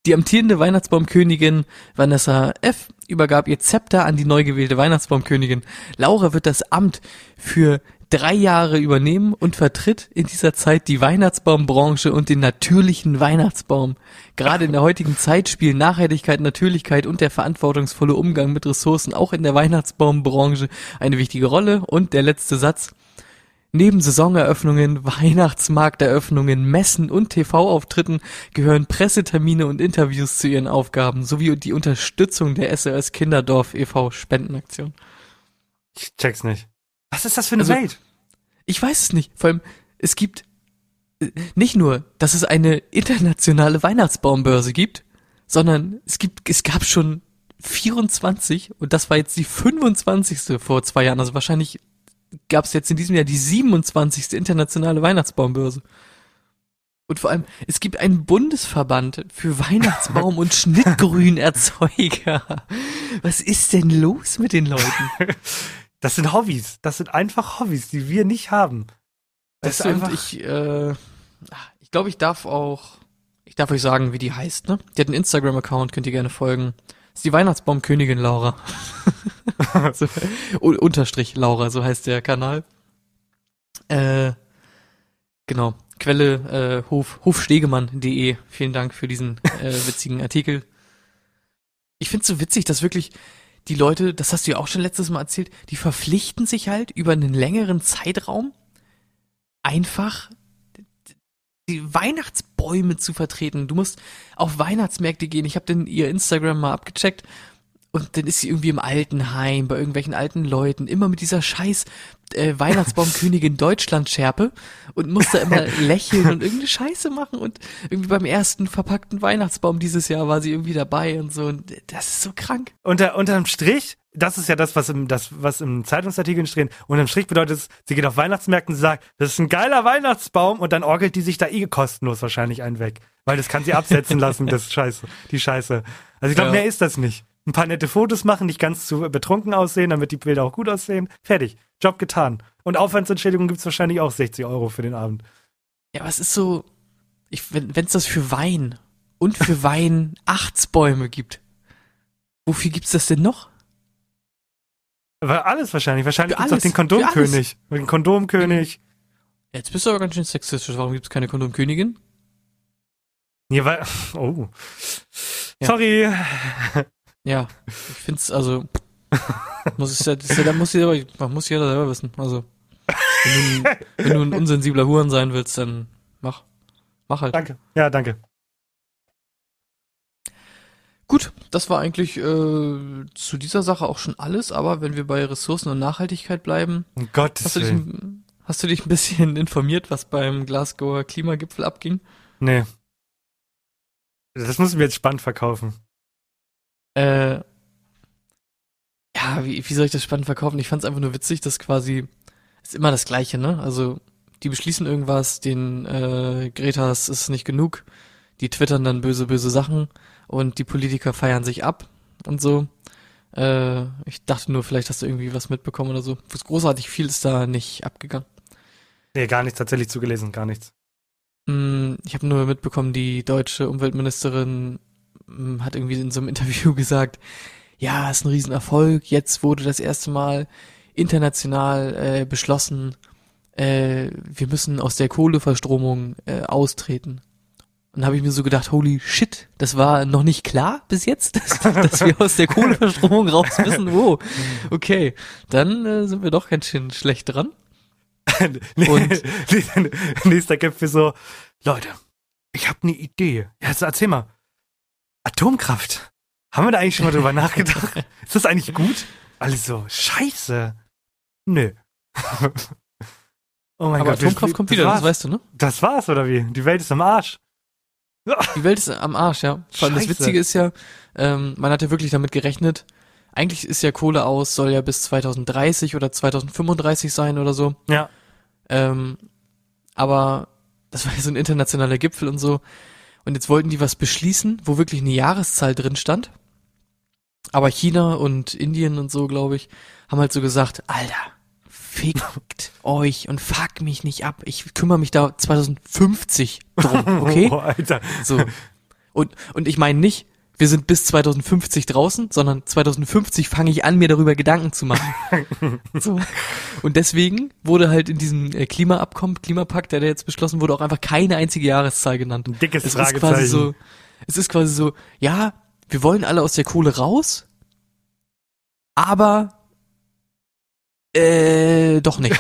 Die amtierende Weihnachtsbaumkönigin Vanessa F. übergab ihr Zepter an die neu gewählte Weihnachtsbaumkönigin. Laura wird das Amt für drei Jahre übernehmen und vertritt in dieser Zeit die Weihnachtsbaumbranche und den natürlichen Weihnachtsbaum. Gerade in der heutigen Zeit spielen Nachhaltigkeit, Natürlichkeit und der verantwortungsvolle Umgang mit Ressourcen auch in der Weihnachtsbaumbranche eine wichtige Rolle. Und der letzte Satz. Neben Saisoneröffnungen, Weihnachtsmarkteröffnungen, Messen und TV-Auftritten gehören Pressetermine und Interviews zu ihren Aufgaben sowie die Unterstützung der SOS Kinderdorf e.V. Spendenaktion. Ich check's nicht. Was ist das für eine Also- Welt? Ich weiß es nicht. Vor allem, es gibt äh, nicht nur, dass es eine internationale Weihnachtsbaumbörse gibt, sondern es gibt, es gab schon 24 und das war jetzt die 25. vor zwei Jahren. Also wahrscheinlich gab es jetzt in diesem Jahr die 27. internationale Weihnachtsbaumbörse. Und vor allem, es gibt einen Bundesverband für Weihnachtsbaum- und Schnittgrünerzeuger. Was ist denn los mit den Leuten? Das sind Hobbys. Das sind einfach Hobbys, die wir nicht haben. Das Das einfach. ich, äh, ich glaube, ich darf auch, ich darf euch sagen, wie die heißt, ne? Die hat einen Instagram-Account, könnt ihr gerne folgen. Das ist die Weihnachtsbaumkönigin Laura. so, Unterstrich Laura, so heißt der Kanal. Äh, genau. Quelle äh, Hof, hofstegemann.de. Vielen Dank für diesen äh, witzigen Artikel. Ich find's so witzig, dass wirklich die Leute, das hast du ja auch schon letztes Mal erzählt, die verpflichten sich halt über einen längeren Zeitraum einfach die Weihnachtsbäume zu vertreten. Du musst auf Weihnachtsmärkte gehen. Ich habe dann ihr Instagram mal abgecheckt und dann ist sie irgendwie im Altenheim bei irgendwelchen alten Leuten immer mit dieser scheiß äh, Weihnachtsbaumkönigin Deutschland Schärpe und muss da immer lächeln und irgendeine Scheiße machen und irgendwie beim ersten verpackten Weihnachtsbaum dieses Jahr war sie irgendwie dabei und so und das ist so krank. Unter, unterm Strich, das ist ja das, was im, das, was im Zeitungsartikel steht. Unterm Strich bedeutet es, sie geht auf Weihnachtsmärkte und sagt, das ist ein geiler Weihnachtsbaum und dann orgelt die sich da eh kostenlos wahrscheinlich einen weg. Weil das kann sie absetzen lassen, das Scheiße, die Scheiße. Also ich glaube, Ja. mehr ist das nicht. Ein paar nette Fotos machen, nicht ganz zu betrunken aussehen, damit die Bilder auch gut aussehen. Fertig. Job getan. Und Aufwandsentschädigung gibt's wahrscheinlich auch 60 Euro für den Abend. Ja, aber es ist so, ich, wenn es das für Wein und für Wein Achtsbäume gibt, wofür gibt's das denn noch? Aber alles wahrscheinlich. Wahrscheinlich Für gibt's auch alles. den Für Kondomkönig. Den Kondomkönig. Jetzt bist du aber ganz schön sexistisch. Warum gibt's keine Kondomkönigin? Nee, weil, oh. Ja. Sorry. Ja, ich find's also muss es ja, das ja, da muss jeder, man muss jeder selber wissen. Also wenn du, ein- wenn du ein unsensibler Huren sein willst, dann mach, mach halt. Danke. Ja, danke. Gut, das war eigentlich äh, zu dieser Sache auch schon alles. Aber wenn wir bei Ressourcen und Nachhaltigkeit bleiben, Um Gottes hast du dich, Willen. hast du dich ein bisschen informiert, was beim Glasgower Klimagipfel abging? Nee. Das müssen wir jetzt spannend verkaufen. Äh, ja, wie, wie soll ich das spannend verkaufen? Ich fand es einfach nur witzig, dass quasi ist immer das Gleiche, ne? Also die beschließen irgendwas, den äh, Gretas ist nicht genug, die twittern dann böse, böse Sachen und die Politiker feiern sich ab und so. Äh, ich dachte nur, vielleicht hast du irgendwie was mitbekommen oder so. Was großartig viel ist da nicht abgegangen. Nee, gar nichts tatsächlich zugelesen, gar nichts. Mm, Ich habe nur mitbekommen, die deutsche Umweltministerin hat irgendwie in so einem Interview gesagt, ja, ist ein Riesenerfolg. Jetzt wurde das erste Mal international äh, beschlossen, äh, wir müssen aus der Kohleverstromung äh, austreten. Und habe ich mir so gedacht, holy shit, das war noch nicht klar bis jetzt, dass, dass wir aus der Kohleverstromung raus müssen. Wo? Okay, dann äh, sind wir doch ganz schön schlecht dran. Und- Nächster Gipfel so, Leute, ich habe eine Idee. Ja, jetzt erzähl mal. Atomkraft. Haben wir da eigentlich schon mal drüber nachgedacht? Ist das eigentlich gut? Alles so, scheiße. Nö. oh mein Aber Gott. Atomkraft kommt wieder, das weißt du, ne? Das war's, oder wie? Die Welt ist am Arsch. Die Welt ist am Arsch, ja. Vor allem das. Witzige ist ja, ähm, man hat ja wirklich damit gerechnet, eigentlich ist ja Kohle aus, soll ja bis 2030 oder 2035 sein oder so. Ja. Ähm, aber das war ja so ein internationaler Gipfel und so. Und jetzt wollten die was beschließen, wo wirklich eine Jahreszahl drin stand. Aber China und Indien und so, glaube ich, haben halt so gesagt, Alter, fickt euch und fuck mich nicht ab. Ich kümmere mich da 2050 drum, okay? Oh, Alter. So. Und, und ich meine nicht, wir sind bis 2050 draußen, sondern 2050 fange ich an, mir darüber Gedanken zu machen. so. Und deswegen wurde halt in diesem äh, Klimaabkommen, Klimapakt, der da jetzt beschlossen wurde, auch einfach keine einzige Jahreszahl genannt. Ein dickes es ist Fragezeichen. quasi so, es ist quasi so, ja, wir wollen alle aus der Kohle raus, aber äh, doch nicht.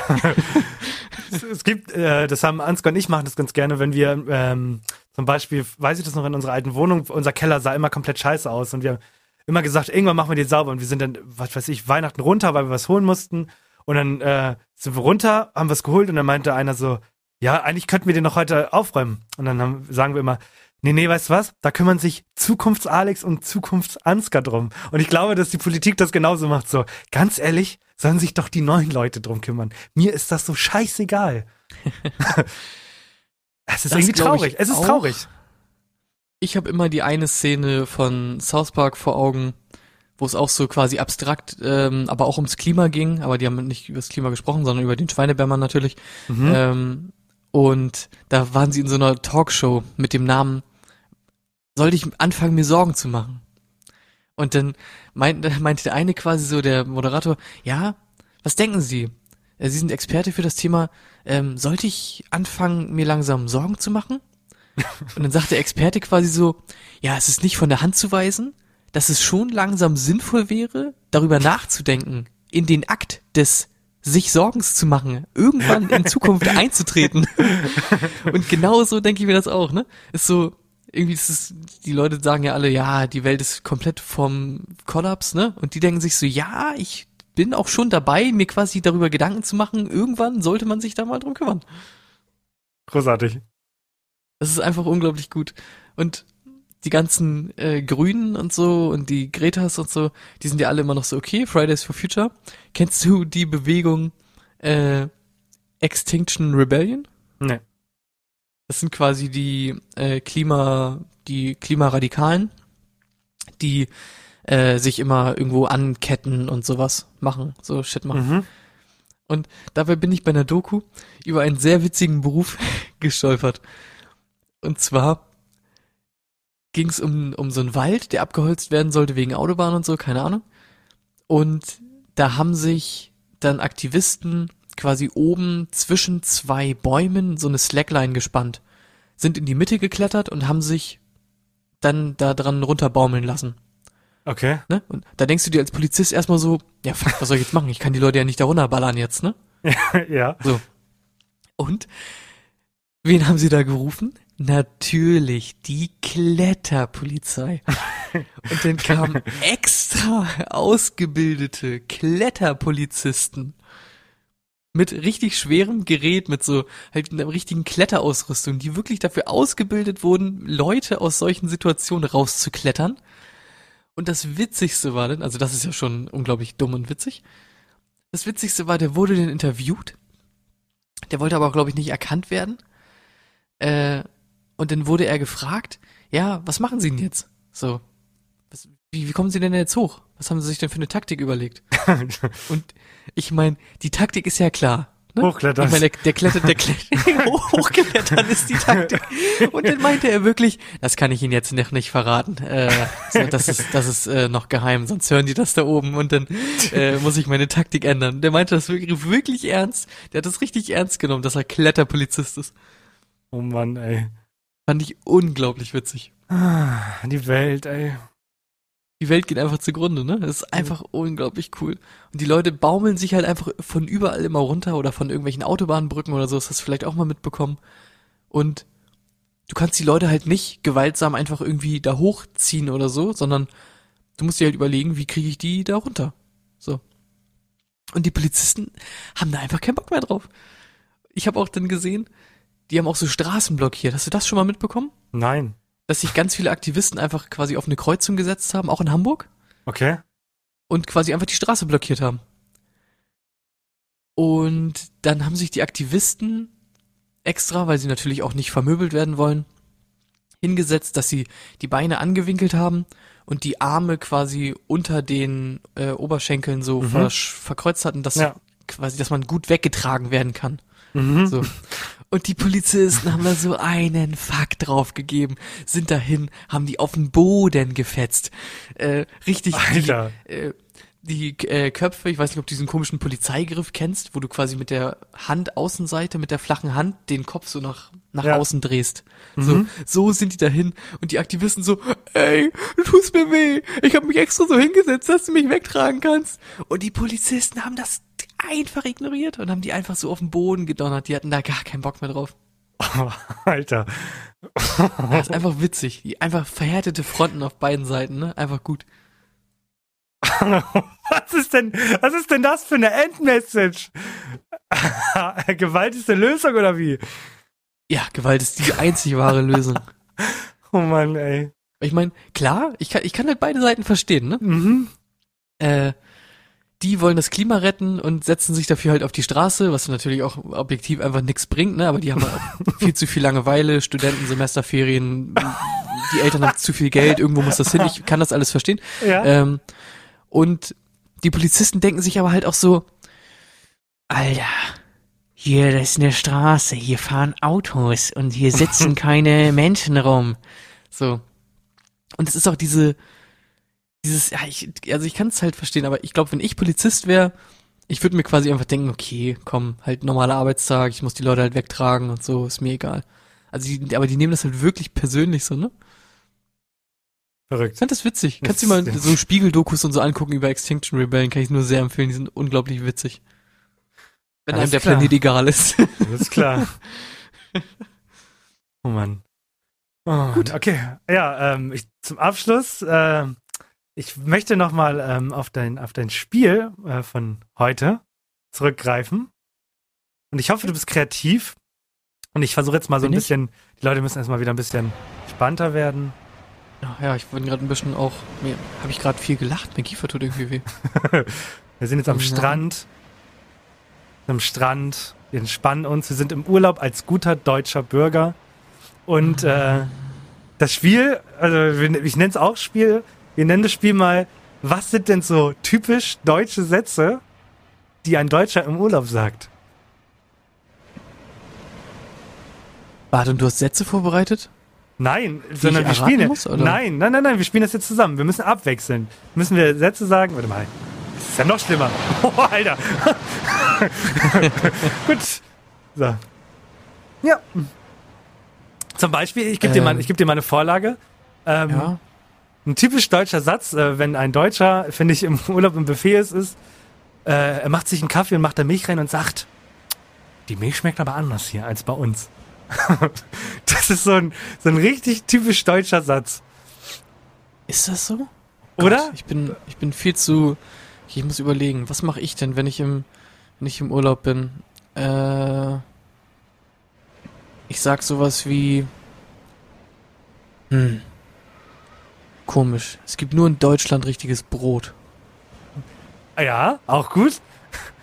es, es gibt, äh, das haben Ansgar und ich machen das ganz gerne, wenn wir ähm, zum Beispiel, weiß ich das noch, in unserer alten Wohnung, unser Keller sah immer komplett scheiße aus und wir haben immer gesagt, irgendwann machen wir den sauber und wir sind dann, was weiß ich, Weihnachten runter, weil wir was holen mussten und dann äh, sind wir runter, haben was geholt und dann meinte einer so, ja, eigentlich könnten wir den noch heute aufräumen und dann haben, sagen wir immer, nee, nee, weißt du was, da kümmern sich Zukunfts-Alex und Zukunfts-Ansgar drum und ich glaube, dass die Politik das genauso macht, so, ganz ehrlich, sollen sich doch die neuen Leute drum kümmern. Mir ist das so scheißegal. es ist Das irgendwie traurig. Es ist auch. traurig. Ich habe immer die eine Szene von South Park vor Augen, wo es auch so quasi abstrakt, ähm, aber auch ums Klima ging, aber die haben nicht über das Klima gesprochen, sondern über den Schweinebärmann natürlich. Mhm. Ähm, und da waren sie in so einer Talkshow mit dem Namen, sollte ich anfangen, mir Sorgen zu machen? Und dann meint, meinte der eine quasi so, der Moderator, ja, was denken Sie? Äh, Sie sind Experte für das Thema, ähm, sollte ich anfangen, mir langsam Sorgen zu machen? Und dann sagt der Experte quasi so, ja, es ist nicht von der Hand zu weisen, dass es schon langsam sinnvoll wäre, darüber nachzudenken, in den Akt des sich Sorgens zu machen, irgendwann in Zukunft einzutreten. Und genau so denke ich mir das auch, ne? Ist so, irgendwie ist es, die Leute sagen ja alle, ja, die Welt ist komplett vom Kollaps, ne? Und die denken sich so, ja, ich bin auch schon dabei, mir quasi darüber Gedanken zu machen, irgendwann sollte man sich da mal drum kümmern. Großartig. Das ist einfach unglaublich gut. Und die ganzen äh, Grünen und so und die Gretas und so, die sind ja alle immer noch so, okay, Fridays for Future. Kennst du die Bewegung äh, Extinction Rebellion? Nee. Das sind quasi die äh, Klima, die Klimaradikalen, die äh, sich immer irgendwo anketten und sowas machen, so Shit machen. Mhm. Und dabei bin ich bei einer Doku über einen sehr witzigen Beruf gestolpert. Und zwar ging es um, um so einen Wald, der abgeholzt werden sollte wegen Autobahn und so, keine Ahnung. Und da haben sich dann Aktivisten quasi oben zwischen zwei Bäumen so eine Slackline gespannt, sind in die Mitte geklettert und haben sich dann da dran runterbaumeln lassen. Okay. Ne? Und da denkst du dir als Polizist erstmal so, ja fuck, was soll ich jetzt machen? Ich kann die Leute ja nicht da runterballern jetzt, ne? ja. So. Und wen haben sie da gerufen? Natürlich die Kletterpolizei. Und dann kamen extra ausgebildete Kletterpolizisten mit richtig schwerem Gerät, mit so halt einer richtigen Kletterausrüstung, die wirklich dafür ausgebildet wurden, Leute aus solchen Situationen rauszuklettern. Und das Witzigste war dann, also das ist ja schon unglaublich dumm und witzig. Das Witzigste war, der wurde dann interviewt Der wollte aber auch, glaube ich, nicht erkannt werden. Äh, und dann wurde er gefragt, ja, was machen Sie denn jetzt? So, was, wie, wie kommen Sie denn jetzt hoch? Was haben Sie sich denn für eine Taktik überlegt? Und ich meine, die Taktik ist ja klar. Ne? Hochklettern. Ich meine, der, der klettert, der klettert, hochklettern ist die Taktik. Und dann meinte er wirklich, das kann ich Ihnen jetzt noch nicht verraten. Äh, so, das ist, das ist äh, noch geheim, sonst hören die das da oben und dann äh, muss ich meine Taktik ändern. Der meinte das wirklich, wirklich ernst. Der hat das richtig ernst genommen, dass er Kletterpolizist ist. oh Mann, ey. Fand ich unglaublich witzig. Ah, Die Welt, ey. Die Welt geht einfach zugrunde, ne? Das ist einfach unglaublich cool. Und die Leute baumeln sich halt einfach von überall immer runter oder von irgendwelchen Autobahnbrücken oder so, das hast du vielleicht auch mal mitbekommen. Und du kannst die Leute halt nicht gewaltsam einfach irgendwie da hochziehen oder so, sondern du musst dir halt überlegen, wie kriege ich die da runter. So. Und die Polizisten haben da einfach keinen Bock mehr drauf. Ich habe auch dann gesehen, die haben auch so Straßen blockiert. Hast du das schon mal mitbekommen? Nein. Dass sich ganz viele Aktivisten einfach quasi auf eine Kreuzung gesetzt haben, auch in Hamburg? Okay. und quasi einfach die Straße blockiert haben. Und dann haben sich die Aktivisten extra, weil sie natürlich auch nicht vermöbelt werden wollen, hingesetzt, dass sie die Beine angewinkelt haben und die Arme quasi unter den äh, Oberschenkeln so Mhm. verkreuzt hatten, dass Ja. quasi, dass man gut weggetragen werden kann. Mhm. So. Und die Polizisten haben da so einen Fakt draufgegeben, sind dahin, haben die auf den Boden gefetzt. Äh, richtig Alter. die, äh, die äh, Köpfe, ich weiß nicht, ob du diesen komischen Polizeigriff kennst, wo du quasi mit der Hand Außenseite, mit der flachen Hand den Kopf so nach, nach Ja. außen drehst. Mhm. So, so sind die dahin und die Aktivisten so, ey, du tust mir weh, ich habe mich extra so hingesetzt, dass du mich wegtragen kannst. Und die Polizisten haben das einfach ignoriert und haben die einfach so auf den Boden gedonnert. Die hatten da gar keinen Bock mehr drauf. Alter. Das ist einfach witzig. Die einfach verhärtete Fronten auf beiden Seiten, ne? Einfach gut. Was ist denn, was ist denn das für eine Endmessage? Gewalt ist eine Lösung oder wie? Ja, Gewalt ist die einzig wahre Lösung. Oh Mann, ey. Ich meine, klar, ich kann, ich kann halt beide Seiten verstehen, ne? Mhm. Äh, die wollen das Klima retten und setzen sich dafür halt auf die Straße, was natürlich auch objektiv einfach nichts bringt, ne? Aber die haben halt auch viel zu viel Langeweile, Studenten, Semesterferien, die Eltern haben zu viel Geld, irgendwo muss das hin, ich kann das alles verstehen. Ja. Ähm, und die Polizisten denken sich aber halt auch so, Alter, hier, das ist eine Straße, hier fahren Autos und hier sitzen keine Menschen rum. So. Und es ist auch diese, dieses, ja, ich, also ich kann es halt verstehen, aber ich glaube, wenn ich Polizist wäre, ich würde mir quasi einfach denken, okay, komm, halt normaler Arbeitstag, ich muss die Leute halt wegtragen und so, ist mir egal. Also die, aber die nehmen das halt wirklich persönlich so, ne? Ich Verrückt. fand das witzig. Kannst du dir mal so Spiegeldokus und so angucken über Extinction Rebellion, kann ich nur sehr empfehlen, die sind unglaublich witzig. Wenn Alles einem der klar. Planet egal ist. Das ist klar. Oh Mann. Oh, Gut. Okay. Ja, ähm, ich, zum Abschluss, äh, ich möchte nochmal ähm, auf, dein, auf dein Spiel äh, von heute zurückgreifen. Und ich hoffe, du bist kreativ. Und ich versuche jetzt mal so ein ich? bisschen, die Leute müssen erstmal wieder ein bisschen spannter werden. Ja, ich bin gerade ein bisschen auch, mir, habe ich gerade viel gelacht, mein Kiefer tut irgendwie weh. Wir sind jetzt am. Strand. Am Strand. Wir entspannen uns. Wir sind im Urlaub als guter deutscher Bürger. Und äh, das Spiel, also ich nenne es auch Spiel, wir nennen das Spiel mal, was sind denn so typisch deutsche Sätze, die ein Deutscher im Urlaub sagt? Warte, und du hast Sätze vorbereitet? Nein, sondern wir spielen muss, oder? Nein, nein, nein, nein, wir spielen das jetzt zusammen. Wir müssen abwechseln. Müssen wir Sätze sagen? Warte mal. Das ist ja noch schlimmer. Oh, Alter. Gut. So. Ja. Zum Beispiel, ich gebe dir, mal, Ähm. ich geb dir mal eine Vorlage. Ähm, Ja. Ein typisch deutscher Satz, äh, wenn ein Deutscher, finde ich, im Urlaub im Buffet ist, ist, äh, er macht sich einen Kaffee und macht da Milch rein und sagt, die Milch schmeckt aber anders hier als bei uns. das ist so ein, so ein richtig typisch deutscher Satz. Ist das so? Oder? Gott, ich bin, ich bin viel zu, ich muss überlegen, was mache ich denn, wenn ich im, wenn ich im Urlaub bin? Äh, ich sag sowas wie, hm, komisch. Es gibt nur in Deutschland richtiges Brot. Ja, auch gut.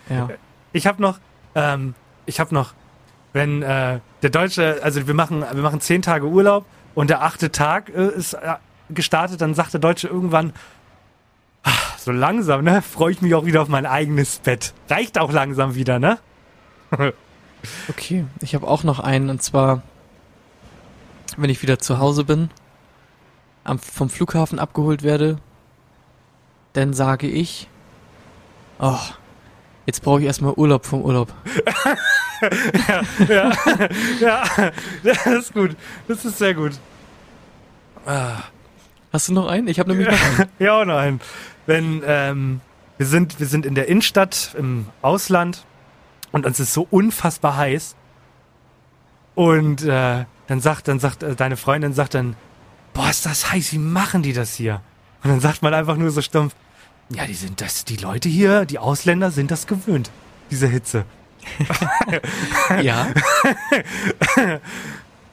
Ja. Ich habe noch, ähm, ich habe noch wenn äh, der Deutsche, also wir machen, wir machen zehn Tage Urlaub und der achte Tag äh, ist äh, gestartet, dann sagt der Deutsche irgendwann, "Ah, so langsam, ne, freue ich mich auch wieder auf mein eigenes Bett. Reicht auch langsam wieder, ne? Okay, ich habe auch noch einen und zwar, wenn ich wieder zu Hause bin, am, vom Flughafen abgeholt werde, dann sage ich, oh, jetzt brauche ich erstmal Urlaub vom Urlaub. ja, ja, das ist gut. Das ist sehr gut. Ah. Hast du noch einen? Ich habe nämlich noch einen. Ja, auch noch einen. Wenn ähm, wir sind, wir sind in der Innenstadt im Ausland und uns ist so unfassbar heiß. Und äh, dann sagt, dann sagt äh, deine Freundin sagt dann, boah, ist das heiß, wie machen die das hier? Und dann sagt man einfach nur so stumpf, ja, die sind das, die Leute hier, die Ausländer sind das gewöhnt, diese Hitze. Ja.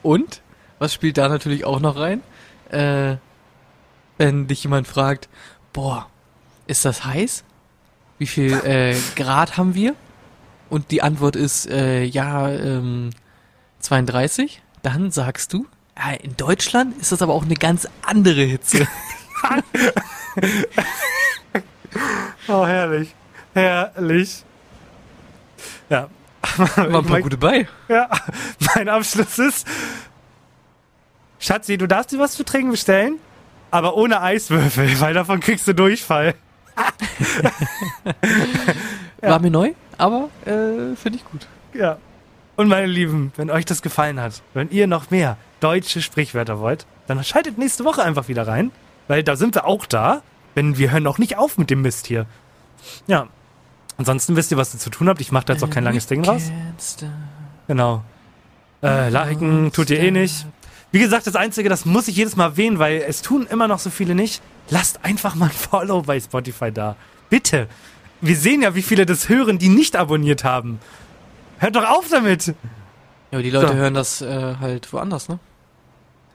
Und, was spielt da natürlich auch noch rein? Äh, wenn dich jemand fragt, boah, ist das heiß? Wie viel äh, Grad haben wir? Und die Antwort ist, äh, ja, ähm, 32. Dann sagst du, in Deutschland ist das aber auch eine ganz andere Hitze. Oh, herrlich. Herrlich. Ja. War ein paar Mein- gute bei. Ja, mein Abschluss ist. Schatzi, du darfst dir was zu trinken bestellen, aber ohne Eiswürfel, weil davon kriegst du Durchfall. Ja. War mir neu, aber äh, finde ich gut. Ja. Und meine Lieben, wenn euch das gefallen hat, wenn ihr noch mehr deutsche Sprichwörter wollt, dann schaltet nächste Woche einfach wieder rein, weil da sind wir auch da, denn wir hören auch nicht auf mit dem Mist hier. Ja. Ansonsten wisst ihr, was ihr zu tun habt. Ich mache da jetzt auch kein langes Ding raus. Genau. Äh, liken tut ihr eh nicht. Wie gesagt, das Einzige, das muss ich jedes Mal erwähnen, weil es tun immer noch so viele nicht. Lasst einfach mal ein Follow bei Spotify da. Bitte. Wir sehen ja, wie viele das hören, die nicht abonniert haben. Hört doch auf damit. Ja, aber die Leute So. hören das äh, halt woanders, ne?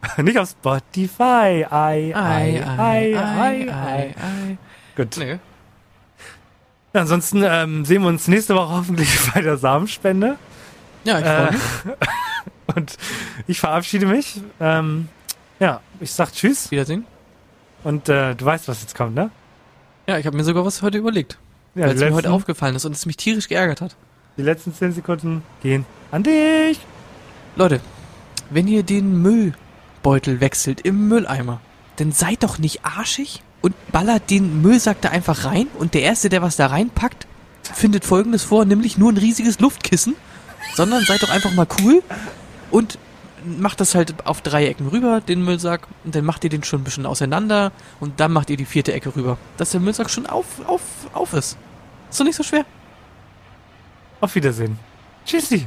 Nicht auf Spotify. Ei, ei, ei, ei, ei. ei. Gut. Nee. Ansonsten ähm, sehen wir uns nächste Woche hoffentlich bei der Samenspende. Ja, ich freue Äh, mich. und ich verabschiede mich. Ähm, ja, ich sag Tschüss. Wiedersehen. Und äh, du weißt, was jetzt kommt, ne? Ja, ich habe mir sogar was heute überlegt, Ja, weil es mir heute aufgefallen ist und es mich tierisch geärgert hat. Die letzten 10 Sekunden gehen an dich. Leute, wenn ihr den Müllbeutel wechselt im Mülleimer, dann seid doch nicht arschig und ballert den Müllsack da einfach rein und der Erste, der was da reinpackt, findet folgendes vor, nämlich nur ein riesiges Luftkissen, sondern seid doch einfach mal cool und macht das halt auf drei Ecken rüber, den Müllsack, und dann macht ihr den schon ein bisschen auseinander und dann macht ihr die vierte Ecke rüber, dass der Müllsack schon auf, auf, auf ist. Ist doch nicht so schwer. Auf Wiedersehen. Tschüssi.